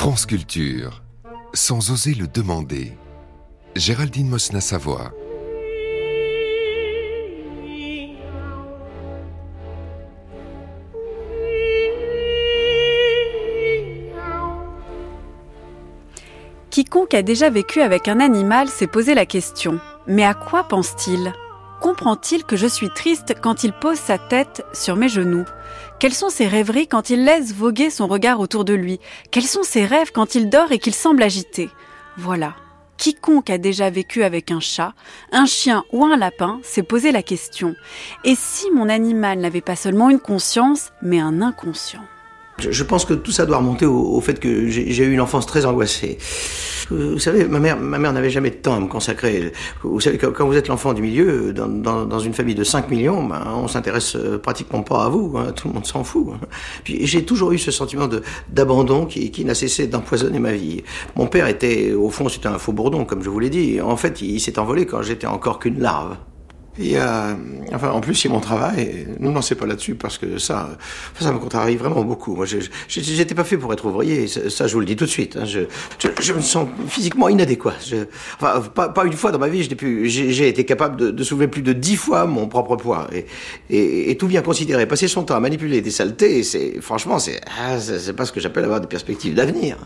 France Culture, sans oser le demander. Géraldine Mosna-Savoie. Quiconque a déjà vécu avec un animal s'est posé la question. Mais à quoi pense-t-il? Comprend-il que je suis triste quand il pose sa tête sur mes genoux? Quelles sont ses rêveries quand il laisse voguer son regard autour de lui? Quels sont ses rêves quand il dort et qu'il semble agité? Voilà. Quiconque a déjà vécu avec un chat, un chien ou un lapin s'est posé la question. Et si mon animal n'avait pas seulement une conscience, mais un inconscient? Je pense que tout ça doit remonter au, fait que j'ai eu une enfance très angoissée. Vous savez, ma mère, ma mère n'avait jamais de temps à me consacrer. Vous savez, quand vous êtes l'enfant du milieu, dans, dans, dans, une famille de 5 millions, ben, on s'intéresse euh, pratiquement pas à vous. Hein, tout le monde s'en fout. Hein. Puis j'ai toujours eu ce sentiment d'abandon qui, qui n'a cessé d'empoisonner ma vie. Mon père était, au fond, c'était un faux bourdon, comme je vous l'ai dit. En fait, il s'est envolé quand j'étais encore qu'une larve. Et euh, enfin, en plus, a mon travail. Ne me lancez pas là-dessus parce que ça, ça me contrarie vraiment beaucoup. Moi, j'étais pas fait pour être ouvrier. Ça, je vous le dis tout de suite. Hein. Je, je, je, me sens physiquement inadéquat. Je, enfin, pas, pas, une fois dans ma vie, j'ai été capable de, de, soulever plus de dix fois mon propre poids et, et, et, tout bien considérer. Passer son temps à manipuler des saletés, c'est franchement, c'est ah, c'est pas ce que j'appelle avoir des perspectives d'avenir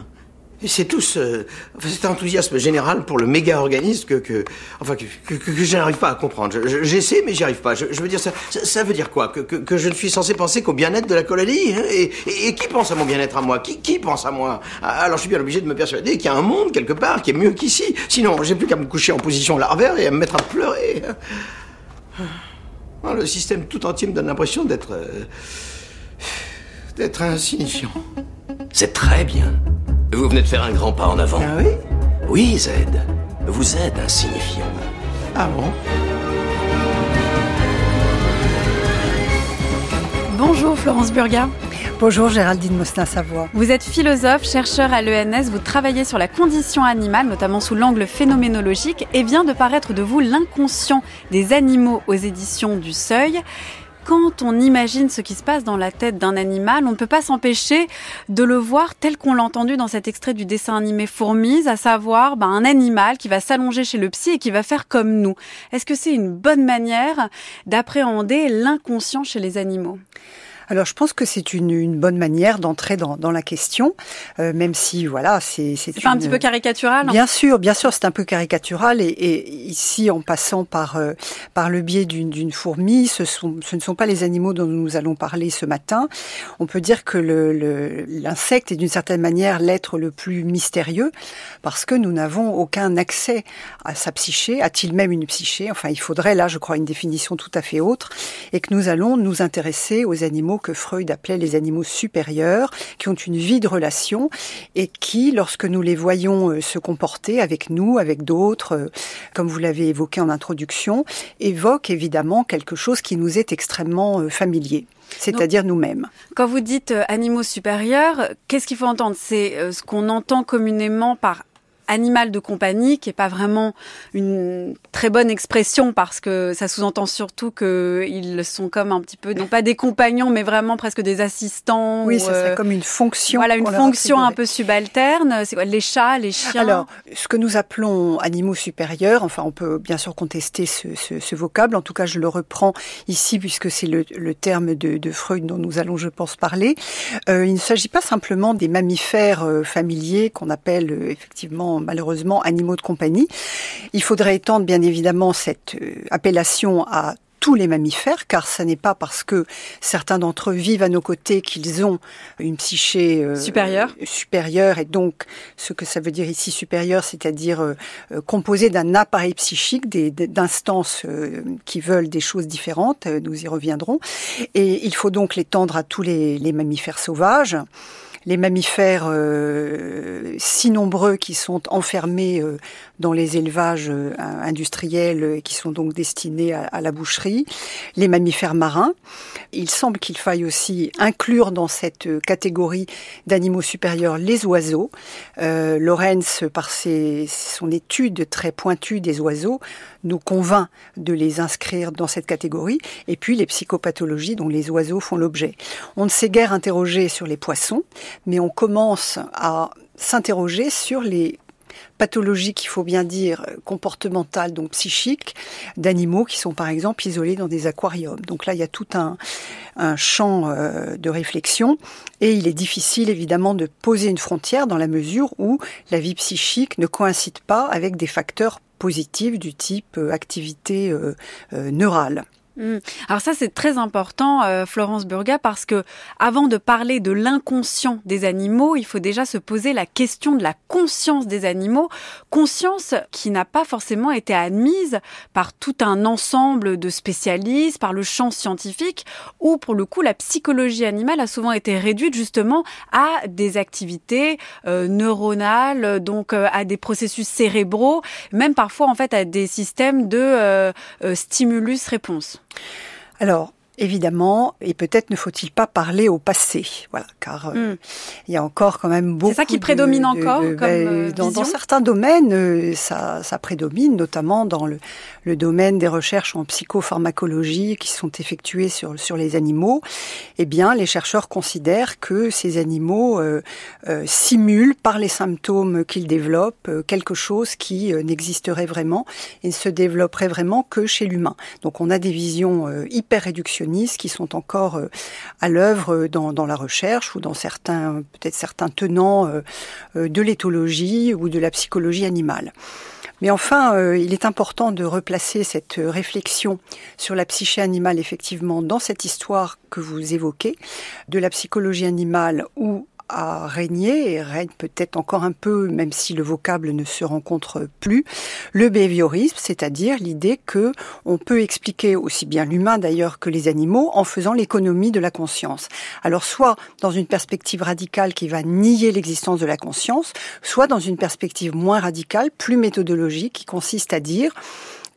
c'est tout ce, cet enthousiasme général pour le méga-organisme que, que, enfin, que, que, je n'arrive pas à comprendre. J'essaie, mais j'y arrive pas. Je, veux dire, ça, ça, veut dire quoi? Que, que, je ne suis censé penser qu'au bien-être de la colonie hein? Et, et, qui pense à mon bien-être à moi? Qui, qui pense à moi? Ah, Alors je suis bien obligé de me persuader qu'il y a un monde quelque part qui est mieux qu'ici. Sinon, j'ai plus qu'à me coucher en position larvaire et à me mettre à pleurer. Ah, le système tout entier me donne l'impression d'être... Euh, d'être insignifiant. C'est très bien. Vous venez de faire un grand pas en avant. Ah oui Oui, Zed. Vous êtes insignifiant. Ah bon Bonjour Florence Burga. Bonjour Géraldine Mostin-Savoie. Vous êtes philosophe, chercheur à l'ENS, vous travaillez sur la condition animale, notamment sous l'angle phénoménologique, et vient de paraître de vous L'inconscient des animaux aux éditions du Seuil quand on imagine ce qui se passe dans la tête d'un animal, on ne peut pas s'empêcher de le voir tel qu'on l'a entendu dans cet extrait du dessin animé Fourmise, à savoir ben, un animal qui va s'allonger chez le psy et qui va faire comme nous. Est-ce que c'est une bonne manière d'appréhender l'inconscient chez les animaux? Alors je pense que c'est une, une, bonne manière d'entrer dans, dans, la question, euh, même si voilà, c'est c'est pas un petit peu caricatural. Bien sûr, bien sûr, c'est un peu caricatural et, et, ici en passant par euh, par le biais d'une fourmi, ce sont ce ne sont pas les animaux dont nous allons parler ce matin. On peut dire que l'insecte le, est d'une certaine manière l'être le plus mystérieux parce que nous n'avons aucun accès à sa psyché. A-t-il même une psyché? Enfin, il faudrait là, je crois, une définition tout à fait autre et que nous allons nous intéresser aux animaux que Freud appelait les animaux supérieurs, qui ont une vie de relation et qui, lorsque nous les voyons euh, se comporter avec nous, avec d'autres, euh, comme vous l'avez évoqué en introduction, évoquent évidemment quelque chose qui nous est extrêmement euh, familier c'est-à-dire nous-mêmes. Quand vous dites animaux supérieurs, qu'est-ce qu'il faut entendre? C'est ce qu'on entend communément par animal de compagnie, qui est pas vraiment une très bonne expression parce que ça sous-entend surtout qu'ils sont comme un petit peu, non pas des compagnons, mais vraiment presque des assistants. Oui, ça serait euh, comme une fonction. Voilà, une fonction un peu subalterne. C'est quoi Les chats, les chiens? Alors, ce que nous appelons animaux supérieurs, enfin, on peut bien sûr contester ce, ce, ce vocable. En tout cas, je le reprends ici puisque c'est le, le, terme de, de, Freud dont nous allons, je pense, parler. Euh, il ne s'agit pas simplement des mammifères euh, familiers qu'on appelle euh, effectivement malheureusement animaux de compagnie. Il faudrait étendre bien évidemment cette euh, appellation à tous les mammifères, car ce n'est pas parce que certains d'entre eux vivent à nos côtés qu'ils ont une psyché euh, supérieure. supérieure, et donc ce que ça veut dire ici supérieure, c'est-à-dire euh, composé d'un appareil psychique, d'instances qui veulent des choses différentes, nous y reviendrons, et il faut donc l'étendre à tous les, les mammifères sauvages les mammifères euh, si nombreux qui sont enfermés euh, dans les élevages euh, industriels qui sont donc destinés à, la boucherie, les mammifères marins. Il semble qu'il faille aussi inclure dans cette catégorie d'animaux supérieurs les oiseaux. Lorenz, par ses, son étude très pointue des oiseaux, nous convainc de les inscrire dans cette catégorie, et puis les psychopathologies dont les oiseaux font l'objet. On ne s'est guère interrogé sur les poissons, mais on commence à s'interroger sur les pathologies qu'il faut bien dire comportementales, donc psychiques, d'animaux qui sont par exemple isolés dans des aquariums. Donc là, il y a tout un, un champ euh, de réflexion et il est difficile évidemment de poser une frontière dans la mesure où la vie psychique ne coïncide pas avec des facteurs positifs du type euh, activité euh, neurale. Hmm. Alors ça c'est très important, euh, Florence Burga, parce que avant de parler de l'inconscient des animaux, il faut déjà se poser la question de la conscience des animaux, conscience qui n'a pas forcément été admise par tout un ensemble de spécialistes, par le champ scientifique, où pour le coup la psychologie animale a souvent été réduite justement à des activités euh, neuronales, donc euh, à des processus cérébraux, même parfois en fait à des systèmes de stimulus-réponse. Alors, évidemment, et peut-être ne faut-il pas parler au passé, voilà, car euh, hmm. il y a encore quand même beaucoup. C'est ça qui prédomine encore, comme ben, euh, dans, dans, certains domaines, euh, ça, ça, prédomine, notamment dans le, le, domaine des recherches en psychopharmacologie qui sont effectuées sur sur les animaux. Eh bien, les chercheurs considèrent que ces animaux simulent par les symptômes qu'ils développent quelque chose qui n'existerait vraiment et ne se développerait vraiment que chez l'humain. Donc, on a des visions hyper réductionnistes qui sont encore euh, à l'œuvre dans, dans, la recherche ou dans certains, peut-être certains tenants euh, euh, de l'éthologie ou de la psychologie animale. Mais enfin, il est important de replacer cette réflexion sur la psyché animale effectivement dans cette histoire que vous évoquez, de la psychologie animale où a régné et règne peut-être encore un peu, même si le vocable ne se rencontre plus, le behaviorisme, c'est-à-dire l'idée que on peut expliquer aussi bien l'humain d'ailleurs que les animaux en faisant l'économie de la conscience. Alors soit dans une perspective radicale qui va nier l'existence de la conscience, soit dans une perspective moins radicale, plus méthodologique, qui consiste à dire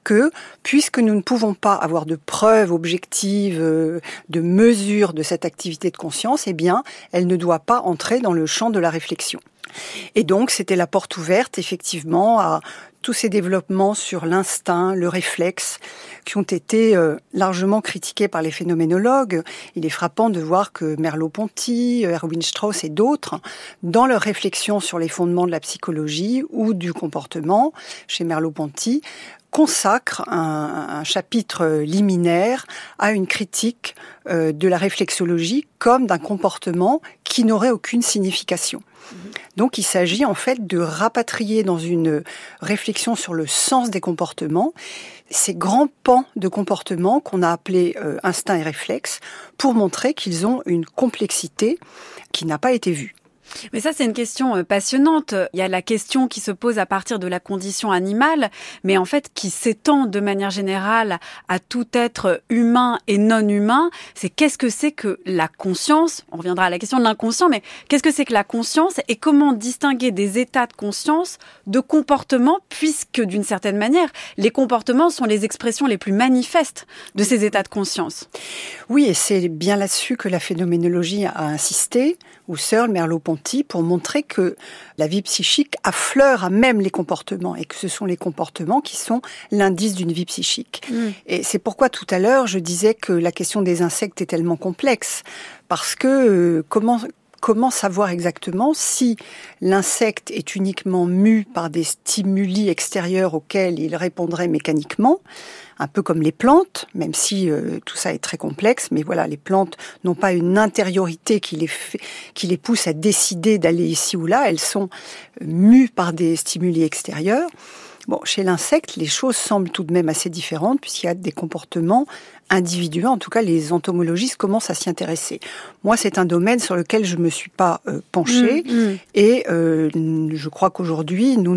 que, puisque nous ne pouvons pas avoir de preuves objectives, euh, de mesures de cette activité de conscience, eh bien, elle ne doit pas entrer dans le champ de la réflexion. Et donc, c'était la porte ouverte, effectivement, à tous ces développements sur l'instinct, le réflexe, qui ont été euh, largement critiqués par les phénoménologues. Il est frappant de voir que Merleau-Ponty, Erwin Strauss et d'autres, dans leur réflexion sur les fondements de la psychologie ou du comportement, chez Merleau-Ponty, consacre un, chapitre liminaire à une critique euh, de la réflexologie comme d'un comportement qui n'aurait aucune signification. Mhm. Donc il s'agit en fait de rapatrier dans une réflexion sur le sens des comportements ces grands pans de comportement qu'on a appelés euh, instinct et réflexe pour montrer qu'ils ont une complexité qui n'a pas été vue. Mais ça, c'est une question euh, passionnante. Il y a la question qui se pose à partir de la condition animale, mais en fait qui s'étend de manière générale à tout être humain et non humain. C'est qu'est-ce que c'est que la conscience? On reviendra à la question de l'inconscient, mais qu'est-ce que c'est que la conscience et comment distinguer des états de conscience de comportements, puisque d'une certaine manière, les comportements sont les expressions les plus manifestes de ces états de conscience. Oui, et c'est bien là-dessus que la phénoménologie a insisté, ou Searle, Merleau-Ponty, pour montrer que la vie psychique affleure à même les comportements et que ce sont les comportements qui sont l'indice d'une vie psychique. Mm. Et c'est pourquoi tout à l'heure je disais que la question des insectes est tellement complexe parce que euh, comment comment savoir exactement si l'insecte est uniquement mu par des stimuli extérieurs auxquels il répondrait mécaniquement, un peu comme les plantes, même si euh, tout ça est très complexe, mais voilà, les plantes n'ont pas une intériorité qui les, fait, qui les pousse à décider d'aller ici ou là, elles sont mues par des stimuli extérieurs. Bon, chez l'insecte, les choses semblent tout de même assez différentes puisqu'il y a des comportements individuels. En tout cas, les entomologistes commencent à s'y intéresser. Moi, c'est un domaine sur lequel je me suis pas euh, penchée mmh, mmh. et euh, je crois qu'aujourd'hui, nous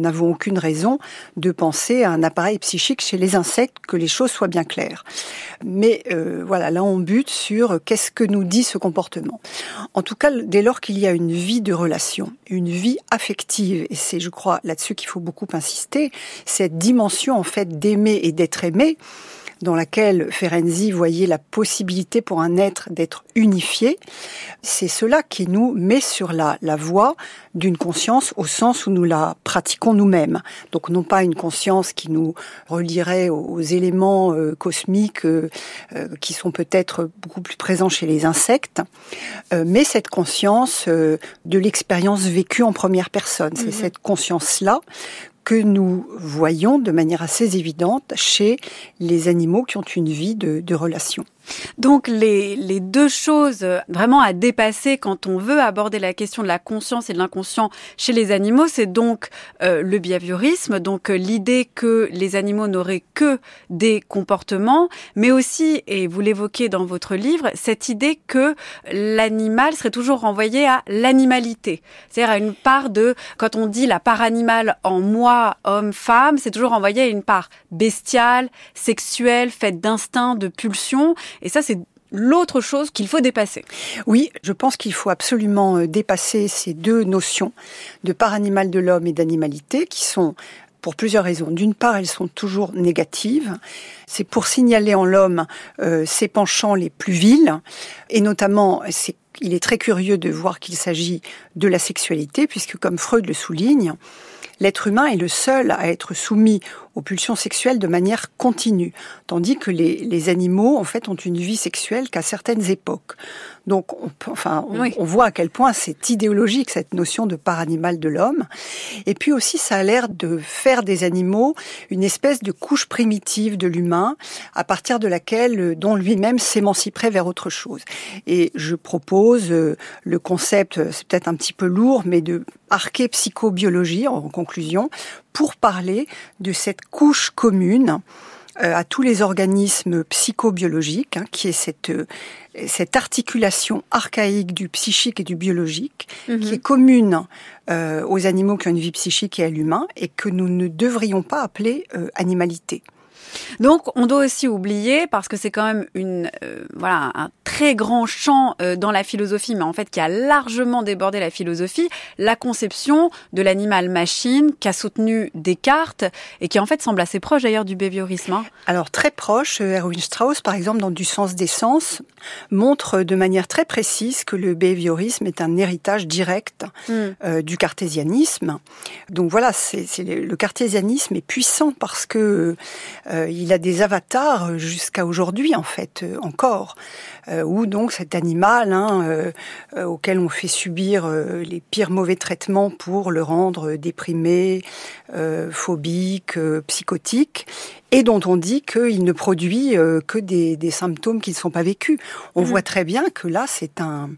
n'avons aucune raison de penser à un appareil psychique chez les insectes, que les choses soient bien claires. Mais euh, voilà, là, on bute sur qu'est-ce que nous dit ce comportement. En tout cas, dès lors qu'il y a une vie de relation, une vie affective, et c'est, je crois, là-dessus qu'il faut beaucoup insister, cette dimension en fait d'aimer et d'être aimé, dans laquelle Ferenczi voyait la possibilité pour un être d'être unifié, c'est cela qui nous met sur la, la voie d'une conscience au sens où nous la pratiquons nous-mêmes. Donc non pas une conscience qui nous relierait aux, éléments euh, cosmiques euh, euh, qui sont peut-être beaucoup plus présents chez les insectes, mais cette conscience de l'expérience vécue en première personne. C'est mhm. cette conscience-là que nous voyons de manière assez évidente chez les animaux qui ont une vie de, relation. Donc les, les, deux choses vraiment à dépasser quand on veut aborder la question de la conscience et de l'inconscient chez les animaux, c'est donc euh, le behaviorisme, donc euh, l'idée que les animaux n'auraient que des comportements, mais aussi, et vous l'évoquez dans votre livre, cette idée que l'animal serait toujours renvoyé à l'animalité, c'est-à-dire à une part de, quand on dit la part animale en moi, homme, femme, c'est toujours renvoyé à une part bestiale, sexuelle, faite d'instinct, de pulsion, et ça, c'est l'autre chose qu'il faut dépasser. Oui, je pense qu'il faut absolument euh, dépasser ces deux notions de part animale de l'homme et d'animalité qui sont pour plusieurs raisons. D'une part, elles sont toujours négatives. C'est pour signaler en l'homme euh, ses penchants les plus vils, et notamment, c'est il est très curieux de voir qu'il s'agit de la sexualité, puisque comme Freud le souligne, l'être humain est le seul à être soumis aux pulsions sexuelles de manière continue, tandis que les, les animaux, en fait, ont une vie sexuelle qu'à certaines époques. Donc, on, enfin, on, voit à quel point c'est idéologique cette notion de part animale de l'homme. Et puis aussi, ça a l'air de faire des animaux une espèce de couche primitive de l'humain, à partir de laquelle, euh, dont lui-même s'émanciperait vers autre chose. Et je propose euh, le concept, euh, c'est peut-être un petit peu lourd, mais de archépsychobiologie en conclusion, pour parler de cette couche commune euh, à tous les organismes psychobiologiques, hein, qui est cette, cette articulation archaïque du psychique et du biologique, mhm. qui est commune euh, aux animaux qui ont une vie psychique et à l'humain, et que nous ne devrions pas appeler animalité. Donc, on doit aussi oublier, parce que c'est quand même une, euh, voilà, un très grand champ euh, dans la philosophie, mais en fait qui a largement débordé la philosophie, la conception de l'animal machine qu'a soutenu Descartes et qui en fait semble assez proche d'ailleurs du behaviorisme. Hein. Alors très proche, euh, Erwin Strauss, par exemple, dans Du sens des sens, montre de manière très précise que le behaviorisme est un héritage direct hmm. du cartésianisme. Donc voilà, c'est le cartésianisme est puissant parce que euh, il a des avatars jusqu'à aujourd'hui en fait euh, encore, euh, où donc cet animal hein, auquel on fait subir les pires mauvais traitements pour le rendre déprimé, phobique, psychotique, et dont on dit qu'il ne produit que des, des symptômes qui ne sont pas vécus. On mmh. voit très bien que là c'est un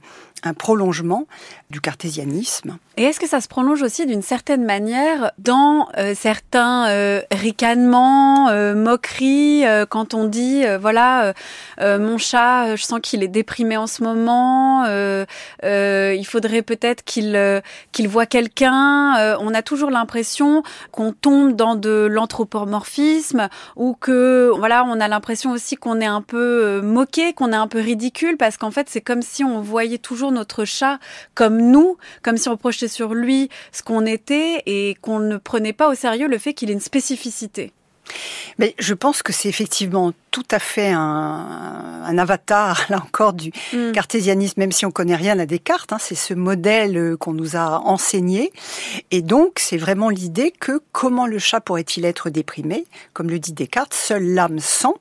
un prolongement du cartésianisme. Et est-ce que ça se prolonge aussi d'une certaine manière dans euh, certains euh, ricanements, euh, moqueries, quand on dit voilà mon chat, je sens qu'il est déprimé en ce moment, il faudrait peut-être qu'il qu'il voit quelqu'un. on a toujours l'impression qu'on tombe dans de l'anthropomorphisme ou que voilà on a l'impression aussi qu'on est un peu moqué, qu'on est un peu ridicule parce qu'en fait c'est comme si on voyait toujours notre chat comme nous, comme si on projetait sur lui ce qu'on était et qu'on ne prenait pas au sérieux le fait qu'il ait une spécificité. Mais je pense que c'est effectivement tout à fait un, avatar, là encore, du mm. cartésianisme, même si on connaît rien à Descartes. Hein, c'est ce modèle euh, qu'on nous a enseigné. Et donc, c'est vraiment l'idée que comment le chat pourrait-il être déprimé? Comme le dit Descartes, seule l'âme sent.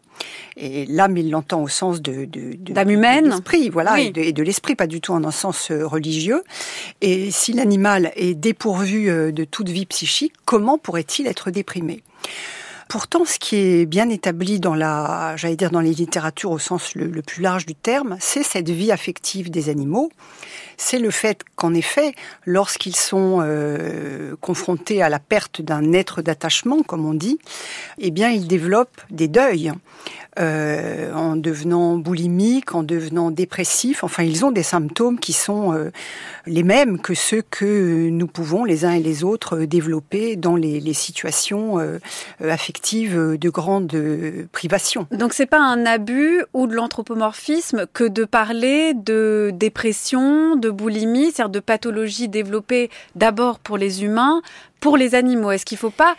Et l'âme, il l'entend au sens de, de, de humaine, l'esprit, voilà, et de, l'esprit, pas du tout en un sens euh, religieux. Et si l'animal est dépourvu euh, de toute vie psychique, comment pourrait-il être déprimé? Pourtant, ce qui est bien établi dans la, j'allais dire dans les littératures au sens le, plus large du terme, c'est cette vie affective des animaux. C'est le fait qu'en effet, lorsqu'ils sont euh, confrontés à la perte d'un être d'attachement, comme on dit, eh bien, ils développent des deuils. Euh, en devenant boulimiques, en devenant dépressifs. Enfin, ils ont des symptômes qui sont euh, les mêmes que ceux que nous pouvons les uns et les autres développer dans les, situations affectives de grande privation. Donc, c'est pas un abus ou de l'anthropomorphisme que de parler de dépression, de boulimie, c'est-à-dire de pathologies développées d'abord pour les humains, pour les animaux Est-ce qu'il ne faut pas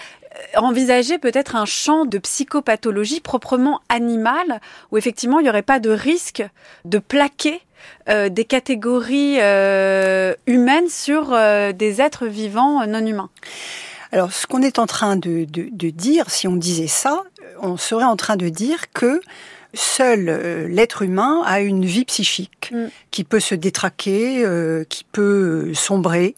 envisager peut-être un champ de psychopathologie proprement animal, où effectivement il n'y aurait pas de risque de plaquer euh, des catégories euh, humaines sur euh, des êtres vivants non humains? Alors, ce qu'on est en train de, dire, si on disait ça, on serait en train de dire que seul l'être humain a une vie psychique mm. qui peut se détraquer, qui peut sombrer,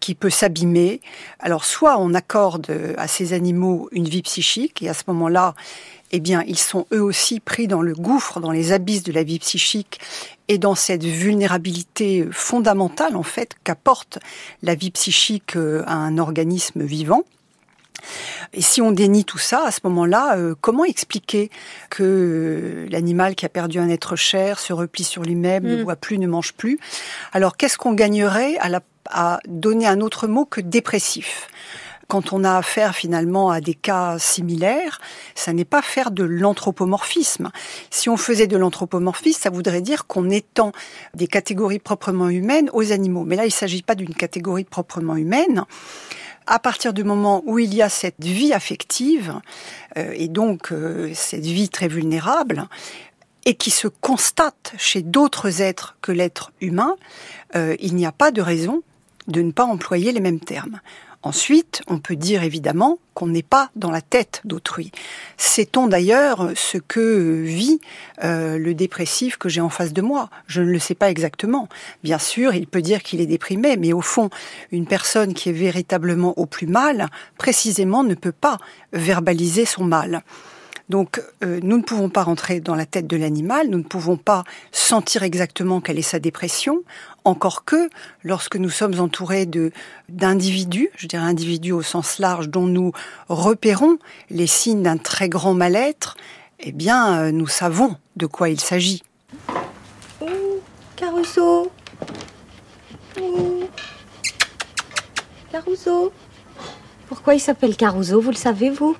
qui peut s'abîmer. Alors soit on accorde à ces animaux une vie psychique et à ce moment-là, eh bien, ils sont eux aussi pris dans le gouffre, dans les abysses de la vie psychique et dans cette vulnérabilité fondamentale, en fait, qu'apporte la vie psychique euh, à un organisme vivant. Et si on dénie tout ça, à ce moment-là, euh, comment expliquer que l'animal qui a perdu un être cher se replie sur lui-même, ne mm. boit plus, ne mange plus? Alors qu'est-ce qu'on gagnerait à, à donner un autre mot que dépressif? Quand on a affaire finalement à des cas similaires, ça n'est pas faire de l'anthropomorphisme. Si on faisait de l'anthropomorphisme, ça voudrait dire qu'on étend des catégories proprement humaines aux animaux. Mais là, il ne s'agit pas d'une catégorie proprement humaine à partir du moment où il y a cette vie affective, euh, et donc euh, cette vie très vulnérable, et qui se constate chez d'autres êtres que l'être humain, euh, il n'y a pas de raison de ne pas employer les mêmes termes. Ensuite, on peut dire évidemment qu'on n'est pas dans la tête d'autrui. Sait-on d'ailleurs ce que vit euh, le dépressif que j'ai en face de moi? Je ne le sais pas exactement. Bien sûr, il peut dire qu'il est déprimé, mais au fond, une personne qui est véritablement au plus mal, précisément, ne peut pas verbaliser son mal. Donc euh, nous ne pouvons pas rentrer dans la tête de l'animal, nous ne pouvons pas sentir exactement quelle est sa dépression, encore que lorsque nous sommes entourés de d'individus, je dirais individus au sens large, dont nous repérons les signes d'un très grand mal-être, eh bien euh, nous savons de quoi il s'agit. Oh, Caruso Caruso Pourquoi il s'appelle Caruso, vous le savez, vous?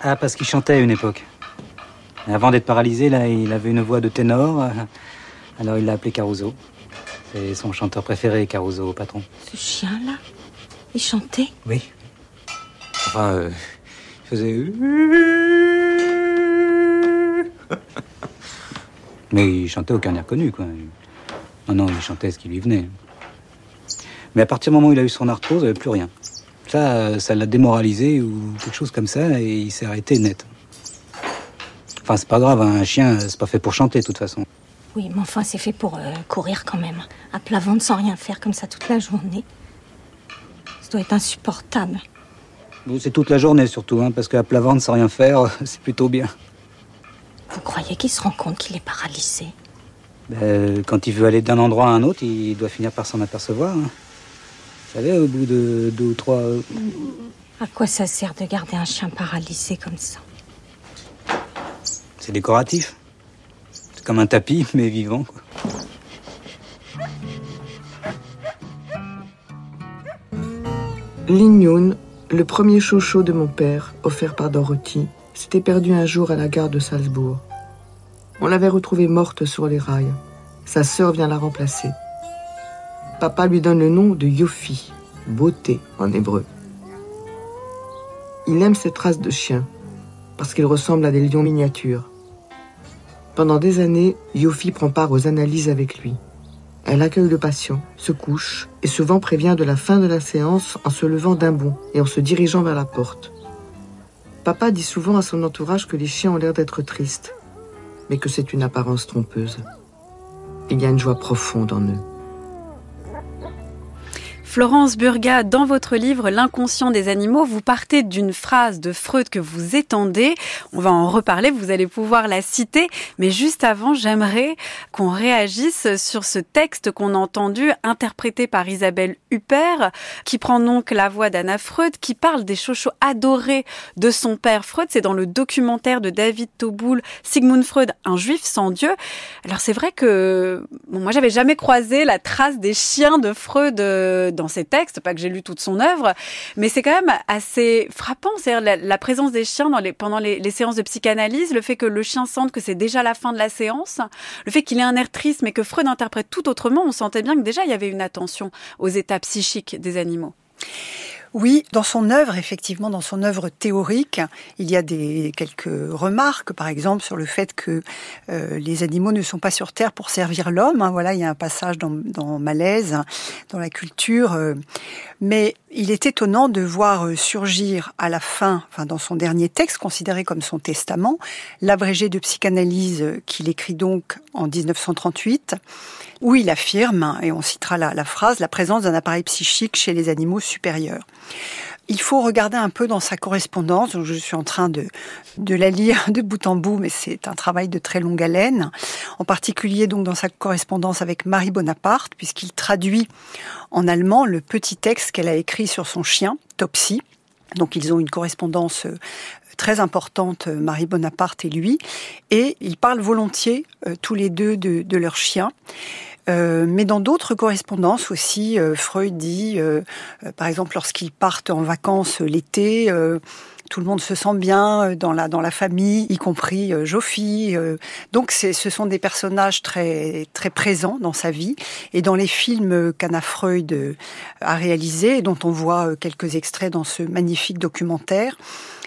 Ah, parce qu'il chantait à une époque. Avant d'être paralysé, là, il avait une voix de ténor. Alors il l'a appelé Caruso. C'est son chanteur préféré, Caruso, patron. Ce chien-là Il chantait? Oui. Enfin, euh, il faisait. Mais il chantait aucun air connu, quoi. Non, non, il chantait ce qui lui venait. Mais à partir du moment où il a eu son arthrose, il n'y avait plus rien. Ça, ça l'a démoralisé ou quelque chose comme ça, et il s'est arrêté net. Enfin, c'est pas grave, hein, un chien, c'est pas fait pour chanter de toute façon. Oui, mais enfin, c'est fait pour euh, courir quand même. À plat ventre sans rien faire comme ça toute la journée. Ça doit être insupportable. c'est toute la journée surtout, hein, parce qu'à plat ventre sans rien faire, c'est plutôt bien. Vous croyez qu'il se rend compte qu'il est paralysé? Ben, Quand il veut aller d'un endroit à un autre, il doit finir par s'en apercevoir. Hein. Vous savez, au bout de deux ou trois... Euh, à quoi ça sert de garder un chien paralysé comme ça? C'est décoratif. Comme un tapis, mais vivant. Lignoun, le premier chouchou de mon père, offert par Dorothy, s'était perdu un jour à la gare de Salzbourg. On l'avait retrouvée morte sur les rails. Sa sœur vient la remplacer. Papa lui donne le nom de Yofi, beauté en hébreu. Il aime cette race de chien parce qu'il ressemble à des lions miniatures. Pendant des années, Yofi prend part aux analyses avec lui. Elle accueille le patient, se couche et souvent prévient de la fin de la séance en se levant d'un bond et en se dirigeant vers la porte. Papa dit souvent à son entourage que les chiens ont l'air d'être tristes, mais que c'est une apparence trompeuse. Il y a une joie profonde en eux. Florence Burga, dans votre livre L'inconscient des animaux, vous partez d'une phrase de Freud que vous étendez. On va en reparler, vous allez pouvoir la citer. Mais juste avant, j'aimerais qu'on réagisse sur ce texte qu'on a entendu, interprété par Isabelle Huppert, qui prend donc la voix d'Anna Freud, qui parle des chochos adorés de son père Freud. C'est dans le documentaire de David Toboul, Sigmund Freud, un juif sans Dieu. Alors c'est vrai que bon, moi j'avais jamais croisé la trace des chiens de Freud euh, dans ses textes, pas que j'ai lu toute son œuvre, mais c'est quand même assez frappant, c'est-à-dire la, présence des chiens dans les, pendant les, séances de psychanalyse, le fait que le chien sente que c'est déjà la fin de la séance, le fait qu'il ait un air triste, mais que Freud interprète tout autrement, on sentait bien que déjà il y avait une attention aux états psychiques des animaux. Oui, dans son œuvre, effectivement, dans son œuvre théorique, il y a des quelques remarques, par exemple, sur le fait que euh, les animaux ne sont pas sur Terre pour servir l'homme. Hein. voilà, il y a un passage dans, dans Malaise, dans la culture. Euh. mais il est étonnant de voir euh, surgir à la fin, enfin dans son dernier texte, considéré comme son testament, l'abrégé de psychanalyse qu'il écrit donc en 1938 où il affirme, et on citera la, la phrase, la présence d'un appareil psychique chez les animaux supérieurs. Il faut regarder un peu dans sa correspondance. Je suis en train de, de la lire de bout en bout, mais c'est un travail de très longue haleine. En particulier donc dans sa correspondance avec Marie Bonaparte, puisqu'il traduit en allemand le petit texte qu'elle a écrit sur son chien, Topsy. Donc ils ont une correspondance euh, très importante, euh, Marie Bonaparte et lui, et ils parlent volontiers euh, tous les deux de, de leur chien. Euh, mais dans d'autres correspondances aussi, euh, Freud dit, euh, par exemple, lorsqu'ils partent en vacances l'été, tout le monde se sent bien dans la dans la famille, y compris Jophie. donc ce sont des personnages très très présents dans sa vie et dans les films qu'Anna Freud a réalisés, dont on voit quelques extraits dans ce magnifique documentaire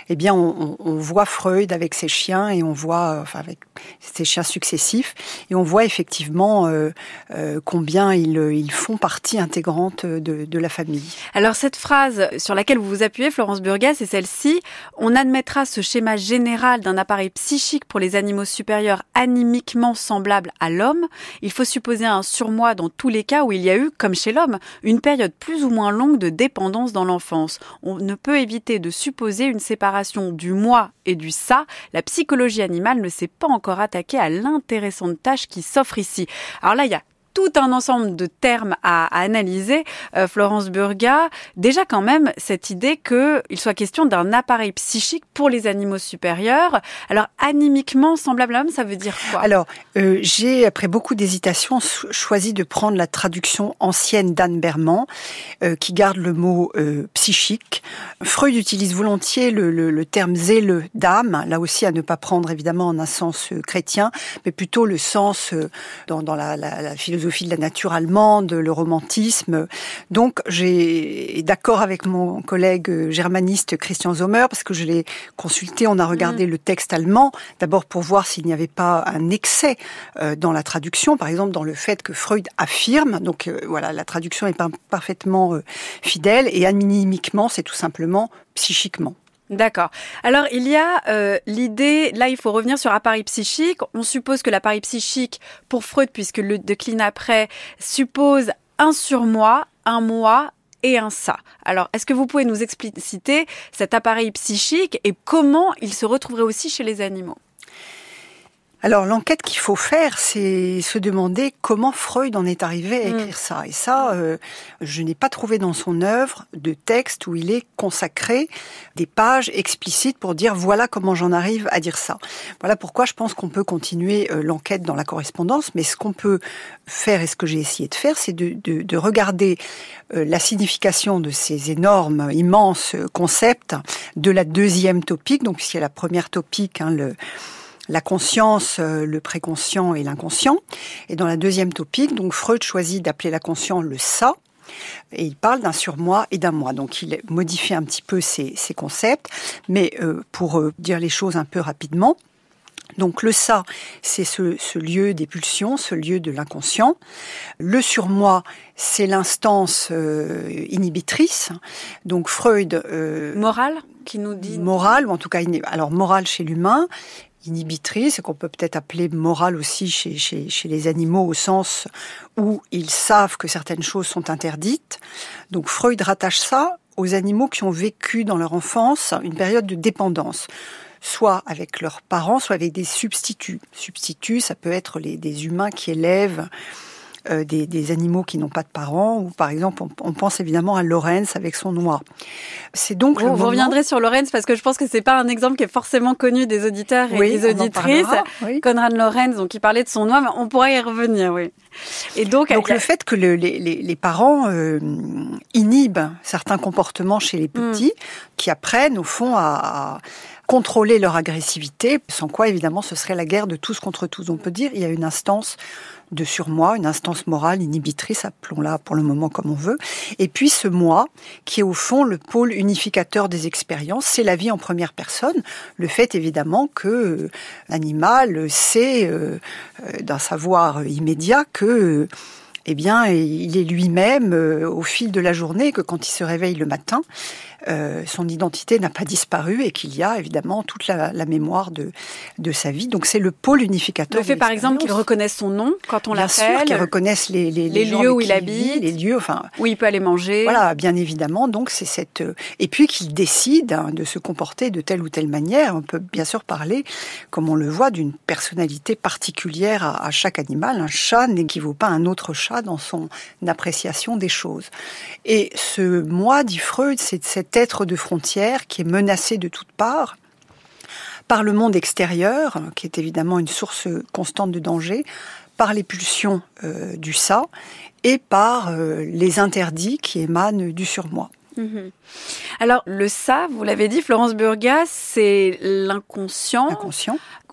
eh bien, on, voit Freud avec ses chiens et on voit, enfin, avec ses chiens successifs, et on voit effectivement euh, euh, combien ils, font partie intégrante de, de, la famille. Alors, cette phrase sur laquelle vous vous appuyez, Florence Burgas, c'est celle-ci. On admettra ce schéma général d'un appareil psychique pour les animaux supérieurs animiquement semblable à l'homme. Il faut supposer un surmoi dans tous les cas où il y a eu, comme chez l'homme, une période plus ou moins longue de dépendance dans l'enfance. On ne peut éviter de supposer une séparation du moi et du ça, la psychologie animale ne s'est pas encore attaquée à l'intéressante tâche qui s'offre ici. Alors là, il y a tout un ensemble de termes à, analyser. Euh, Florence Burga, déjà quand même cette idée qu'il soit question d'un appareil psychique pour les animaux supérieurs. Alors animiquement semblable à l'homme, ça veut dire quoi? Alors euh, j'ai après beaucoup d'hésitation choisi de prendre la traduction ancienne d'Anne Berman euh, qui garde le mot psychique. Freud utilise volontiers le, terme zéleux d'âme, là aussi à ne pas prendre évidemment en un sens chrétien, mais plutôt le sens dans, la philosophie philosophie de la nature allemande, le romantisme. Donc, j'ai d'accord avec mon collègue germaniste Christian Sommer parce que je l'ai consulté. On a regardé mm. le texte allemand d'abord pour voir s'il n'y avait pas un excès euh, dans la traduction, par exemple dans le fait que Freud affirme. Donc euh, voilà, la traduction est parfaitement euh, fidèle et animiquement, c'est tout simplement psychiquement. D'accord. Alors il y a euh, l'idée, là il faut revenir sur appareil psychique. On suppose que l'appareil psychique, pour Freud, puisque le décline après, suppose un surmoi, un moi et un ça. Alors est-ce que vous pouvez nous expliciter cet appareil psychique et comment il se retrouverait aussi chez les animaux? Alors l'enquête qu'il faut faire, c'est se demander comment Freud en est arrivé à mm. écrire ça. Et ça, euh, je n'ai pas trouvé dans son œuvre de texte où il est consacré des pages explicites pour dire voilà comment j'en arrive à dire ça. Voilà pourquoi je pense qu'on peut continuer euh, l'enquête dans la correspondance, mais ce qu'on peut faire et ce que j'ai essayé de faire, c'est de, de, de, regarder euh, la signification de ces énormes, immenses concepts de la deuxième topique, donc puisqu'il y a la première topique, hein, le la conscience, euh, le préconscient et l'inconscient. Et dans la deuxième topique, donc Freud choisit d'appeler la conscience le ça. Et il parle d'un surmoi et d'un moi. Donc il modifie un petit peu ces, concepts. Mais euh, pour euh, dire les choses un peu rapidement, donc le ça, c'est ce, lieu des pulsions, ce lieu de l'inconscient. Le surmoi, c'est l'instance inhibitrice. Donc Freud... morale qui nous dit... Morale, ou en tout cas, alors morale chez l'humain, inhibitrice, qu'on peut peut-être appeler morale aussi chez, chez, chez, les animaux au sens où ils savent que certaines choses sont interdites. Donc Freud rattache ça aux animaux qui ont vécu dans leur enfance une période de dépendance soit avec leurs parents, soit avec des substituts. Substituts, ça peut être les, des humains qui élèvent euh, des, animaux qui n'ont pas de parents, ou par exemple, on, pense évidemment à Lorenz avec son noix. C'est donc vous, vous reviendrez sur Lorenz parce que je pense que c'est pas un exemple qui est forcément connu des auditeurs et des auditrices. Conrad Lorenz, donc il parlait de son noix, mais on pourrait y revenir, oui. Et donc, donc le fait que le, les, les, parents euh, inhibent certains comportements chez les hmm. petits, qui apprennent au fond à, à contrôler leur agressivité, sans quoi évidemment ce serait la guerre de tous contre tous. On peut dire il y a une instance de surmoi, une instance morale inhibitrice, appelons-la pour le moment comme on veut. Et puis ce moi, qui est au fond le pôle unificateur des expériences, c'est la vie en première personne. Le fait évidemment que l'animal sait d'un savoir immédiat que eh bien, il est lui-même au fil de la journée, que quand il se réveille le matin, euh, son identité n'a pas disparu et qu'il y a évidemment toute la, mémoire de, de sa vie. Donc c'est le pôle unificateur. Le fait par exemple qu'il reconnaisse son nom quand on l'appelle. Qu'il reconnaisse les, les, les, lieux où il habite, les lieux, enfin où il peut aller manger. Voilà, bien évidemment. Donc c'est cette euh, et puis qu'il décide hein, de se comporter de telle ou telle manière. On peut bien sûr parler, comme on le voit, d'une personnalité particulière à, à chaque animal. Un chat n'équivaut pas à un autre chat dans son appréciation des choses. Et ce moi, dit Freud, c'est cette être de frontière qui est menacé de toutes parts par le monde extérieur, qui est évidemment une source constante de danger, par les pulsions euh, du ça et par euh, les interdits qui émanent du surmoi. Mhm. Alors le ça, vous l'avez dit, Florence Burgas, c'est l'inconscient.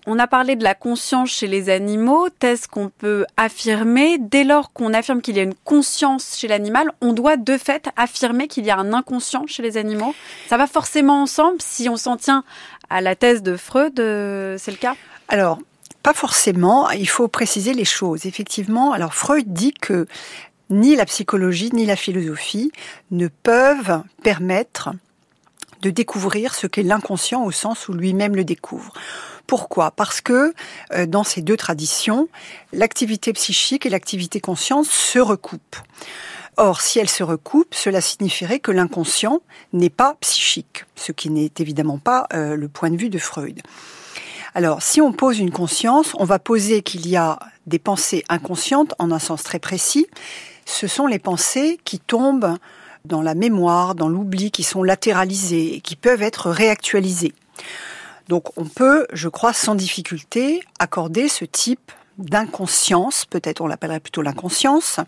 On a parlé de la conscience chez les animaux, thèse qu'on peut affirmer? Dès lors qu'on affirme qu'il y a une conscience chez l'animal, on doit de fait affirmer qu'il y a un inconscient chez les animaux. Ça va forcément ensemble si on s'en tient à la thèse de Freud, euh, c'est le cas? Alors, pas forcément, il faut préciser les choses. Effectivement, alors Freud dit que ni la psychologie ni la philosophie ne peuvent permettre de découvrir ce qu'est l'inconscient au sens où lui-même le découvre. Pourquoi? Parce que euh, dans ces deux traditions, l'activité psychique et l'activité consciente se recoupent. Or, si elles se recoupent, cela signifierait que l'inconscient n'est pas psychique, ce qui n'est évidemment pas euh, le point de vue de Freud. Alors, si on pose une conscience, on va poser qu'il y a des pensées inconscientes en un sens très précis. Ce sont les pensées qui tombent dans la mémoire, dans l'oubli, qui sont latéralisées et qui peuvent être réactualisées. Donc on peut, je crois, sans difficulté accorder ce type d'inconscience, peut-être on l'appellerait plutôt l'inconscience,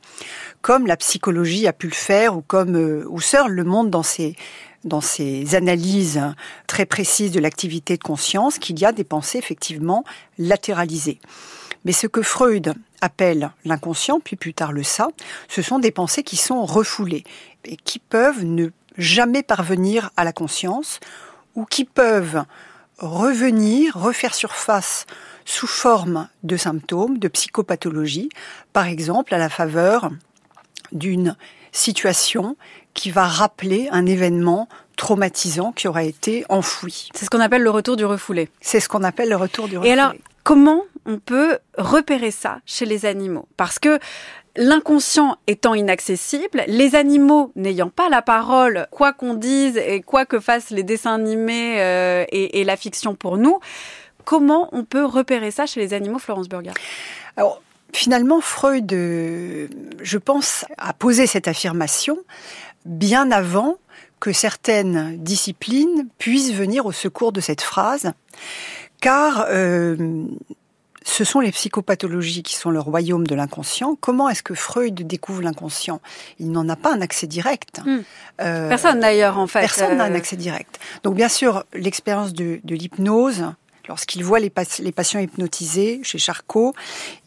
comme la psychologie a pu le faire ou comme euh, Husserl le montre dans ses dans ses analyses très précises de l'activité de conscience qu'il y a des pensées effectivement latéralisées. Mais ce que Freud appelle l'inconscient, puis plus tard le ça, ce sont des pensées qui sont refoulées et qui peuvent ne jamais parvenir à la conscience ou qui peuvent revenir, refaire surface sous forme de symptômes, de psychopathologie, par exemple à la faveur d'une situation qui va rappeler un événement traumatisant qui aura été enfoui. C'est ce qu'on appelle le retour du refoulé. C'est ce qu'on appelle le retour du refoulé. Et alors, comment on peut repérer ça chez les animaux. Parce que l'inconscient étant inaccessible, les animaux n'ayant pas la parole, quoi qu'on dise et quoi que fassent les dessins animés euh, et, la fiction pour nous, comment on peut repérer ça chez les animaux, Florence Burger Alors, finalement, Freud, euh, je pense, a posé cette affirmation bien avant que certaines disciplines puissent venir au secours de cette phrase, car euh, ce sont les psychopathologies qui sont le royaume de l'inconscient. Comment est-ce que Freud découvre l'inconscient? Il n'en a pas un accès direct. Hmm. Euh, personne d'ailleurs, en fait. Personne n'a un euh. accès direct. Donc bien sûr, l'expérience de, l'hypnose, lorsqu'il voit les, patients hypnotisés chez Charcot,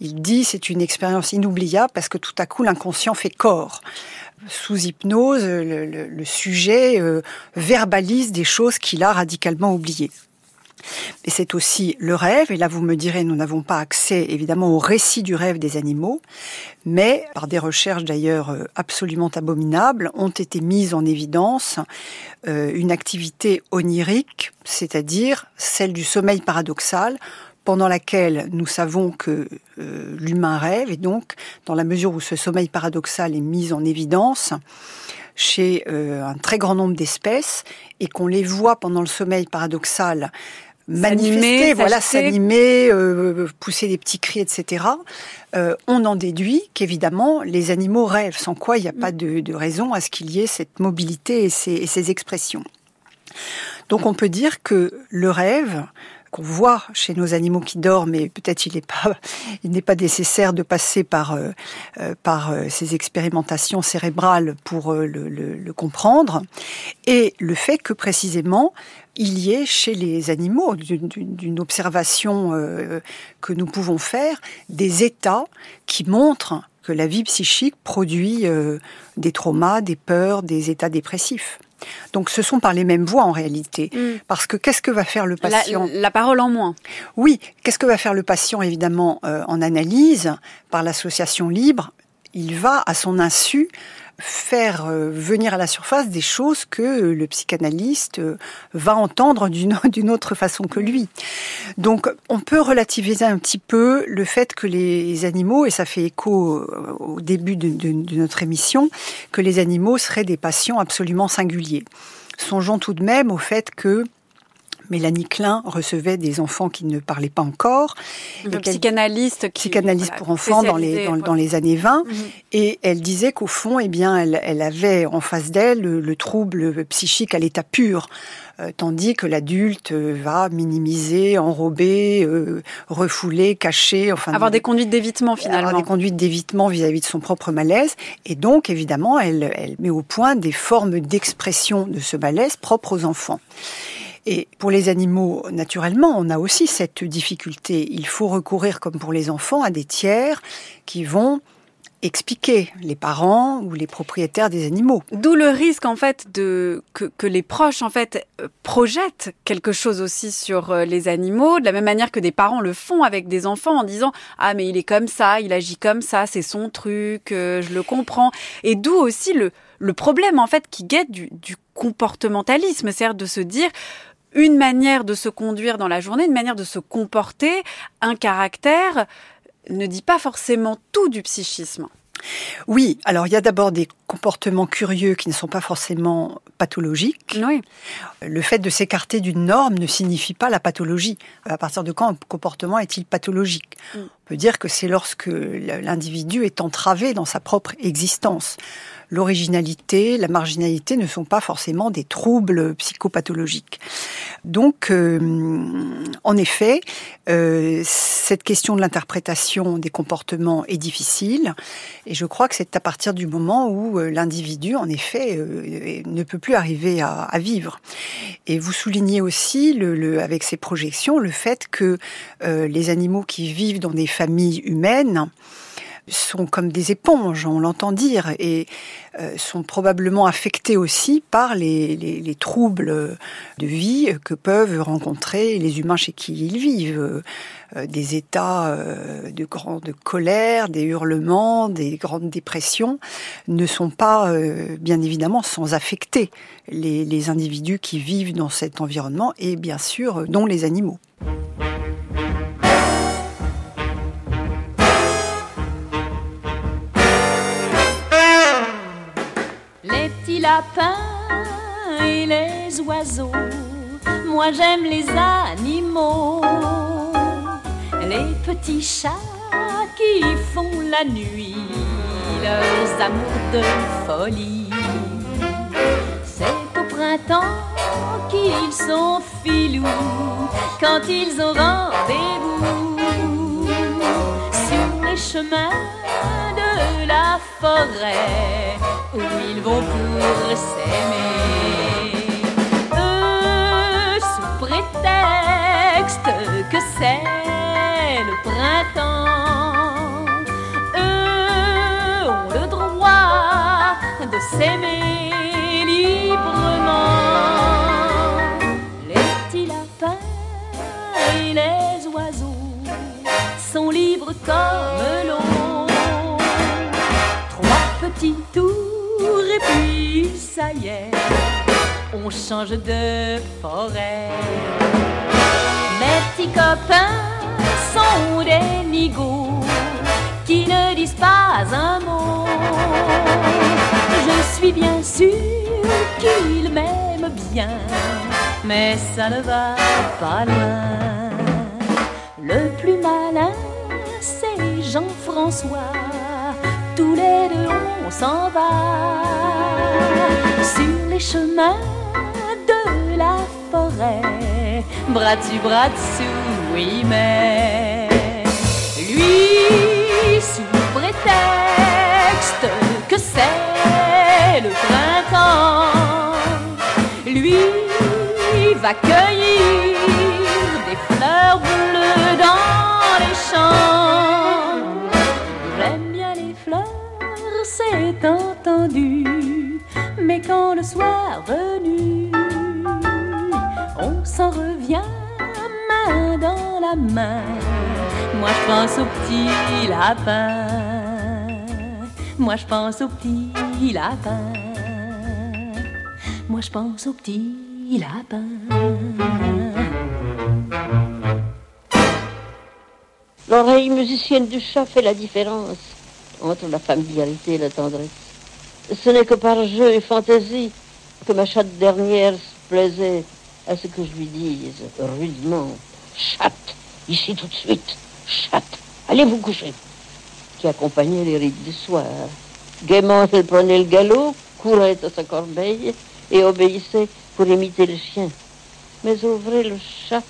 il dit c'est une expérience inoubliable parce que tout à coup l'inconscient fait corps. Sous hypnose, le, sujet euh, verbalise des choses qu'il a radicalement oubliées. Mais c'est aussi le rêve, et là vous me direz, nous n'avons pas accès évidemment au récit du rêve des animaux, mais par des recherches d'ailleurs euh, absolument abominables, ont été mises en évidence euh, une activité onirique, c'est-à-dire celle du sommeil paradoxal, pendant laquelle nous savons que euh, l'humain rêve, et donc dans la mesure où ce sommeil paradoxal est mis en évidence, chez un très grand nombre d'espèces et qu'on les voit pendant le sommeil paradoxal manifester, voilà, s'animer, euh, pousser des petits cris, etc. Euh, on en déduit qu'évidemment les animaux rêvent, sans quoi il n'y a pas de, de, raison à ce qu'il y ait cette mobilité et ces, et ces expressions. Donc on peut dire que le rêve, qu'on voit chez nos animaux qui dorment, mais peut-être il n'est pas, il n'est pas nécessaire de passer par euh, euh par euh, ces expérimentations cérébrales pour le, le, le, comprendre, et le fait que précisément il y ait chez les animaux, d'une observation euh, que nous pouvons faire, des états qui montrent que la vie psychique produit euh, des traumas, des peurs, des états dépressifs. Donc ce sont par les mêmes voies en réalité. Mm. Parce que qu'est-ce que va faire le patient? la, parole en moins. Oui, qu'est-ce que va faire le patient évidemment euh, en analyse par l'association libre? Il va à son insu faire euh, venir à la surface des choses que le psychanalyste euh, va entendre d'une autre façon que lui. Donc on peut relativiser un petit peu le fait que les animaux, et ça fait écho euh, au début de, de notre émission, que les animaux seraient des patients absolument singuliers. Songeons tout de même au fait que Mélanie Klein recevait des enfants qui ne parlaient pas encore. Le psychanalyste. Qui, psychanalyste pour enfants dans les, dans, les années 20. Mhm. Et elle disait qu'au fond, eh bien, elle, elle avait en face d'elle le, trouble psychique à l'état pur. Euh, tandis que l'adulte va minimiser, enrober, euh, refouler, cacher, enfin avoir des conduites d'évitement finalement, avoir des conduites d'évitement vis-à-vis de son propre malaise, et donc évidemment elle, elle met au point des formes d'expression de ce malaise propres aux enfants. Et pour les animaux, naturellement, on a aussi cette difficulté. Il faut recourir, comme pour les enfants, à des tiers qui vont expliquer les parents ou les propriétaires des animaux. D'où le risque en fait de que, les proches en fait projettent quelque chose aussi sur euh, les animaux de la même manière que des parents le font avec des enfants en disant ah mais il est comme ça, il agit comme ça, c'est son truc, euh, je le comprends. Et d'où aussi le le problème en fait qui guette du, du comportementalisme, c'est-à-dire de se dire une manière de se conduire dans la journée, une manière de se comporter, un caractère, ne dit pas forcément tout du psychisme. Oui, alors il y a d'abord des comportements curieux qui ne sont pas forcément pathologiques. Oui. Le fait de s'écarter d'une norme ne signifie pas la pathologie. À partir de quand un comportement est-il pathologique? Mm. Peut dire que c'est lorsque l'individu est entravé dans sa propre existence l'originalité, la marginalité ne sont pas forcément des troubles psychopathologiques. Donc, euh, en effet, euh, cette question de l'interprétation des comportements est difficile, et je crois que c'est à partir du moment où euh, l'individu, en effet, ne peut plus arriver à, vivre. Et vous soulignez aussi, avec ces projections, le fait que les animaux qui vivent dans des familles humaines sont comme des éponges, on l'entend dire, et euh, sont probablement affectés aussi par les, les, troubles de vie que peuvent rencontrer les humains chez qui ils vivent. Euh, des états euh, de grande colère, des hurlements, des grandes dépressions ne sont pas, bien évidemment, sans affecter les, les individus qui vivent dans cet environnement et bien sûr, dont les animaux. Lapins et les oiseaux. Moi j'aime les animaux, les petits chats qui font la nuit leurs amours de folie. C'est au printemps qu'ils sont filous quand ils ont rendez-vous sur les chemins la forêt où ils vont pour s'aimer. On change de forêt. Mes petits copains sont des nigauds qui ne disent pas un mot. Je suis bien sûr qu'ils m'aiment bien, mais ça ne va pas loin. Le plus malin, c'est Jean-François tous les deux on s'en va sur les chemins bras dessus, bras dessous, oui, mais lui, sous prétexte que c'est le printemps, lui va cueillir des fleurs bleues dans les champs. J'aime bien les fleurs, c'est entendu, mais quand le soir venu, on s'en revient main dans la main. Moi je pense au petit lapin. Moi je pense au petit lapin. Moi je pense au petit lapin. L'oreille musicienne du chat fait la différence entre la familiarité et la tendresse. Ce n'est que par jeu et fantaisie que ma chatte dernière se plaisait à ce que je lui dise rudement Chatte, ici tout de suite, chatte, allez vous coucher qui accompagnait les rites du soir. Gaiement, elle prenait le galop, courait à sa corbeille et obéissait pour imiter le chien. Mais au vrai, le chat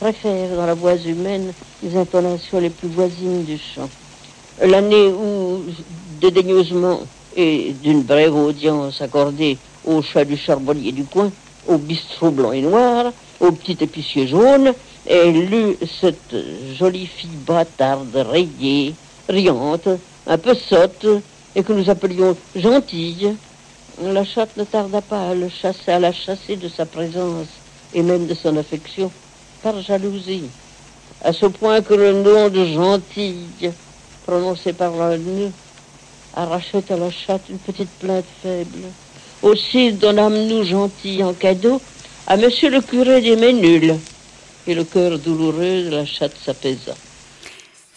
préfère dans la voix humaine les intonations les plus voisines du chant. L'année où, dédaigneusement et d'une brève audience accordée au chat du charbonnier du coin, au bistrot blanc et noir, au petit épicier jaune, elle lut cette jolie fille bâtarde, rayée, riante, un peu sotte, et que nous appelions gentille. La chatte ne tarda pas à le chasser, à la chasser de sa présence et même de son affection, par jalousie, à ce point que le nom de gentille, prononcé par l'un arrachait à la chatte une petite plainte faible. Aussi donnâmes-nous gentille en cadeau à monsieur le curé des Ménules, et le cœur douloureux de la chatte s'apaisa.